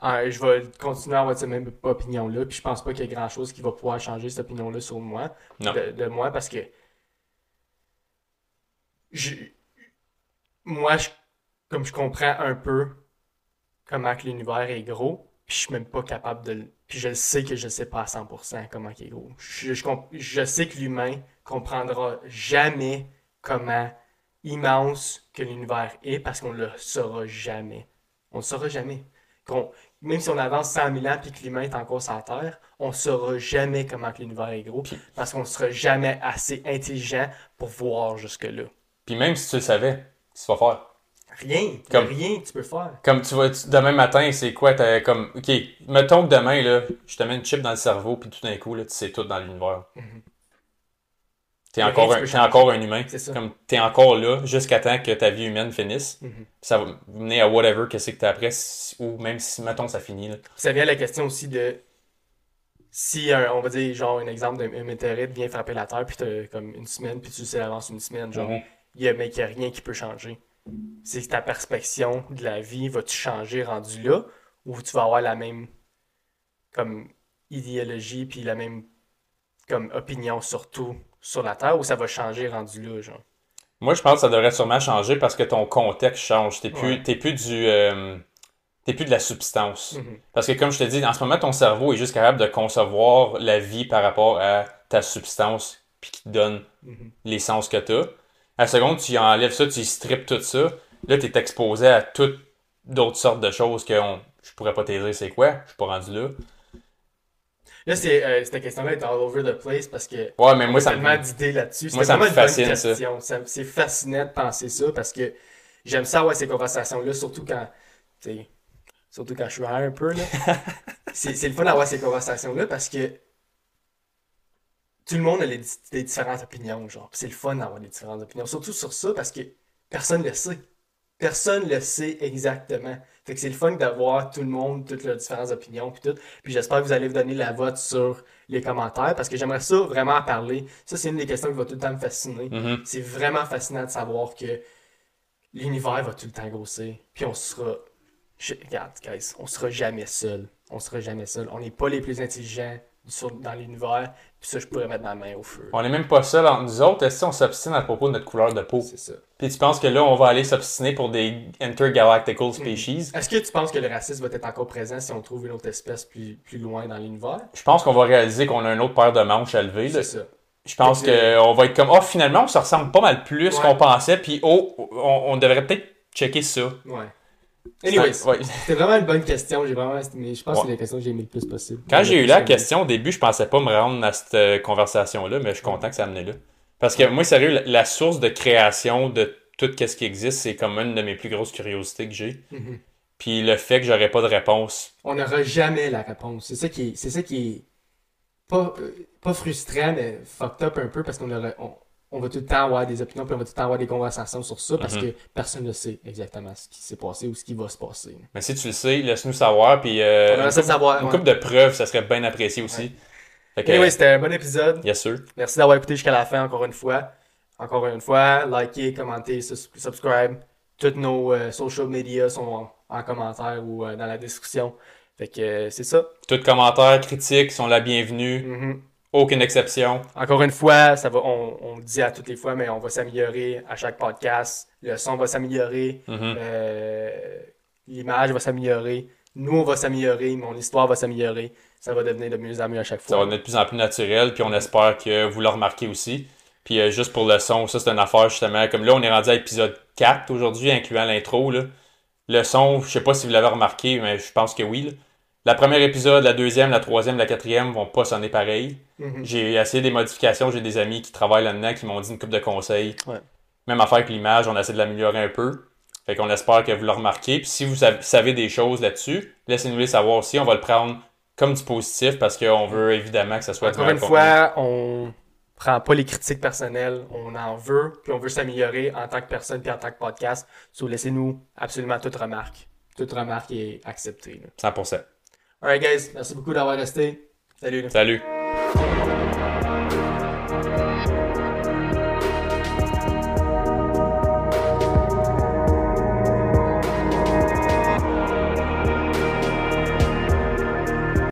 en- je vais continuer à avoir cette même opinion-là. Puis je pense pas qu'il y ait grand-chose qui va pouvoir changer cette opinion-là sur moi. Non. De, de moi parce que. Je, moi, je- comme je comprends un peu comment que l'univers est gros, puis je suis même pas capable de le. Puis je le sais que je sais pas à 100% comment il est gros. Je, je, je sais que l'humain comprendra jamais comment immense que l'univers est parce qu'on le saura jamais. On le saura jamais. Même si on avance 100 000 ans puis que l'humain est encore sur la Terre, on saura jamais comment que l'univers est gros parce qu'on sera jamais assez intelligent pour voir jusque-là. Puis même si tu le savais, qu'est-ce que tu vas faire? Rien. Comme- Rien que tu peux faire. Comme tu vas, tu- demain matin, c'est quoi? T'as comme, ok, mettons que demain, là, je te mets une chip dans le cerveau, puis tout d'un coup, là, tu sais tout dans l'univers. Mhm. T'es encore, un, encore un humain. C'est ça. Comme, t'es encore là jusqu'à temps que ta vie humaine finisse. Mhm. Ça va mener à whatever, qu'est-ce que t'as après, ou même si, mettons, ça finit, là. Ça vient à la question aussi de si un- on va dire genre un exemple d'un météorite vient frapper la Terre puis t'as comme une semaine puis tu le sais d'avance une semaine genre Mhm. il y a, mais qu'il n'y a rien qui peut changer. C'est que ta perception de la vie va-tu changer rendu là ou tu vas avoir la même comme idéologie puis la même comme opinion sur tout sur la Terre ou ça va changer rendu là genre? Moi, je pense que ça devrait sûrement changer parce que ton contexte change. T'es plus, Ouais. t'es plus du, euh, t'es plus de la substance. Mhm. Parce que comme je te dis, en ce moment, ton cerveau est juste capable de concevoir la vie par rapport à ta substance, puis qui te donne Mhm. les sens que tu as. À la seconde, tu enlèves ça, tu strippes tout ça. Là, tu es exposé à toutes d'autres sortes de choses que on- je pourrais pas te dire c'est quoi. Je suis pas rendu là. Là c'est euh, cette question-là est all over the place parce que Ouais, mais moi, ça tellement me... d'idées là-dessus. Moi, ça me fascine, ça. C'est fascinant de penser ça parce que j'aime ça avoir ces conversations-là, surtout quand, surtout quand je suis un peu, là. c'est c'est le fun d'avoir ces conversations-là parce que tout le monde a les des différentes opinions, genre. C'est le fun d'avoir des différentes opinions. Surtout sur ça parce que personne ne le sait. Personne le sait exactement. Fait que c'est le fun d'avoir tout le monde, toutes leurs différentes opinions, puis tout. Puis j'espère que vous allez vous donner la vote sur les commentaires, parce que j'aimerais ça vraiment en parler. Ça, c'est une des questions qui va tout le temps me fasciner. Mhm. C'est vraiment fascinant de savoir que l'univers va tout le temps grossir. Puis on sera... je- Regarde, guys, on sera jamais seul. On sera jamais seul. On n'est pas les plus intelligents sur- dans l'univers. Puis ça, je pourrais mettre ma main au feu. On est même pas seul entre nous autres. Est-ce qu'on s'obstine à propos de notre couleur de peau? C'est ça. Puis tu penses que là, on va aller s'obstiner pour des intergalactical species? Est-ce que tu penses que le racisme va être encore présent si on trouve une autre espèce plus, plus loin dans l'univers? Je pense qu'on va réaliser qu'on a une autre paire de manches à lever. C'est ça. Je pense qu'on va être comme, oh, finalement, on se ressemble pas mal plus Ouais. qu'on pensait, puis oh, on, on devrait peut-être checker ça. Ouais. Anyways, Ouais. c'était vraiment une bonne question. J'ai vraiment estimé. Je pense que c'est la question que j'ai aimé le plus possible. Quand j'ai eu la question au début, je pensais pas me rendre à cette euh, conversation-là, mais je suis content que ça amenait là. Parce que moi, sérieux, la, la source de création de tout ce qui existe, c'est comme une de mes plus grosses curiosités que j'ai. Mhm. Puis le fait que j'aurais pas de réponse. On n'aura jamais la réponse. C'est ça qui est, c'est ça qui est pas, euh, pas frustrant, mais fucked up un peu parce qu'on aura- on, on va tout le temps avoir des opinions puis on va tout le temps avoir des conversations sur ça parce Mhm. que personne ne sait exactement ce qui s'est passé ou ce qui va se passer. Mais si tu le sais, laisse-nous savoir. Puis euh, On une, couple, savoir. une ouais. couple de preuves, ça serait bien apprécié aussi. Que, Anyway, c'était un bon épisode. yes sûr. Merci d'avoir écouté jusqu'à la fin encore une fois. Encore une fois, likez, commentez, subscribe. Toutes nos euh, social media sont en, en commentaire ou euh, dans la description. Fait que c'est ça. Tous commentaires, critiques sont la bienvenue. Mhm. Aucune exception. Encore une fois, ça va, on, on le dit à toutes les fois, mais on va s'améliorer à chaque podcast. Le son va s'améliorer. Mhm. euh, L'image va s'améliorer. Nous, on va s'améliorer. Mon histoire va s'améliorer. Ça va devenir de mieux en mieux à chaque Ça va fois. être de plus en plus naturel, puis on espère que vous le remarquez aussi. Puis euh, juste pour le son, ça c'est une affaire justement, comme là on est rendu à épisode 4 aujourd'hui, incluant l'intro. Le son, je sais pas si vous l'avez remarqué, mais je pense que oui. là. La première épisode, la deuxième, la troisième, la quatrième vont pas sonner pareil. Mhm. J'ai essayé des modifications, j'ai des amis qui travaillent là-dedans qui m'ont dit une coupe de conseils. Ouais. Même affaire que l'image, on essaie de l'améliorer un peu. Fait qu'on espère que vous le remarquez. Puis si vous sav- savez des choses là-dessus, laissez-nous les savoir aussi. On va le prendre comme du positif parce qu'on veut évidemment que ça soit Encore une contenu. fois, on prend pas les critiques personnelles. On en veut, puis on veut s'améliorer en tant que personne puis en tant que podcast. So, laissez-nous absolument toute remarque. toute remarque est acceptée. là. 100%. Alright, guys, merci beaucoup d'avoir resté. Salut. Salut.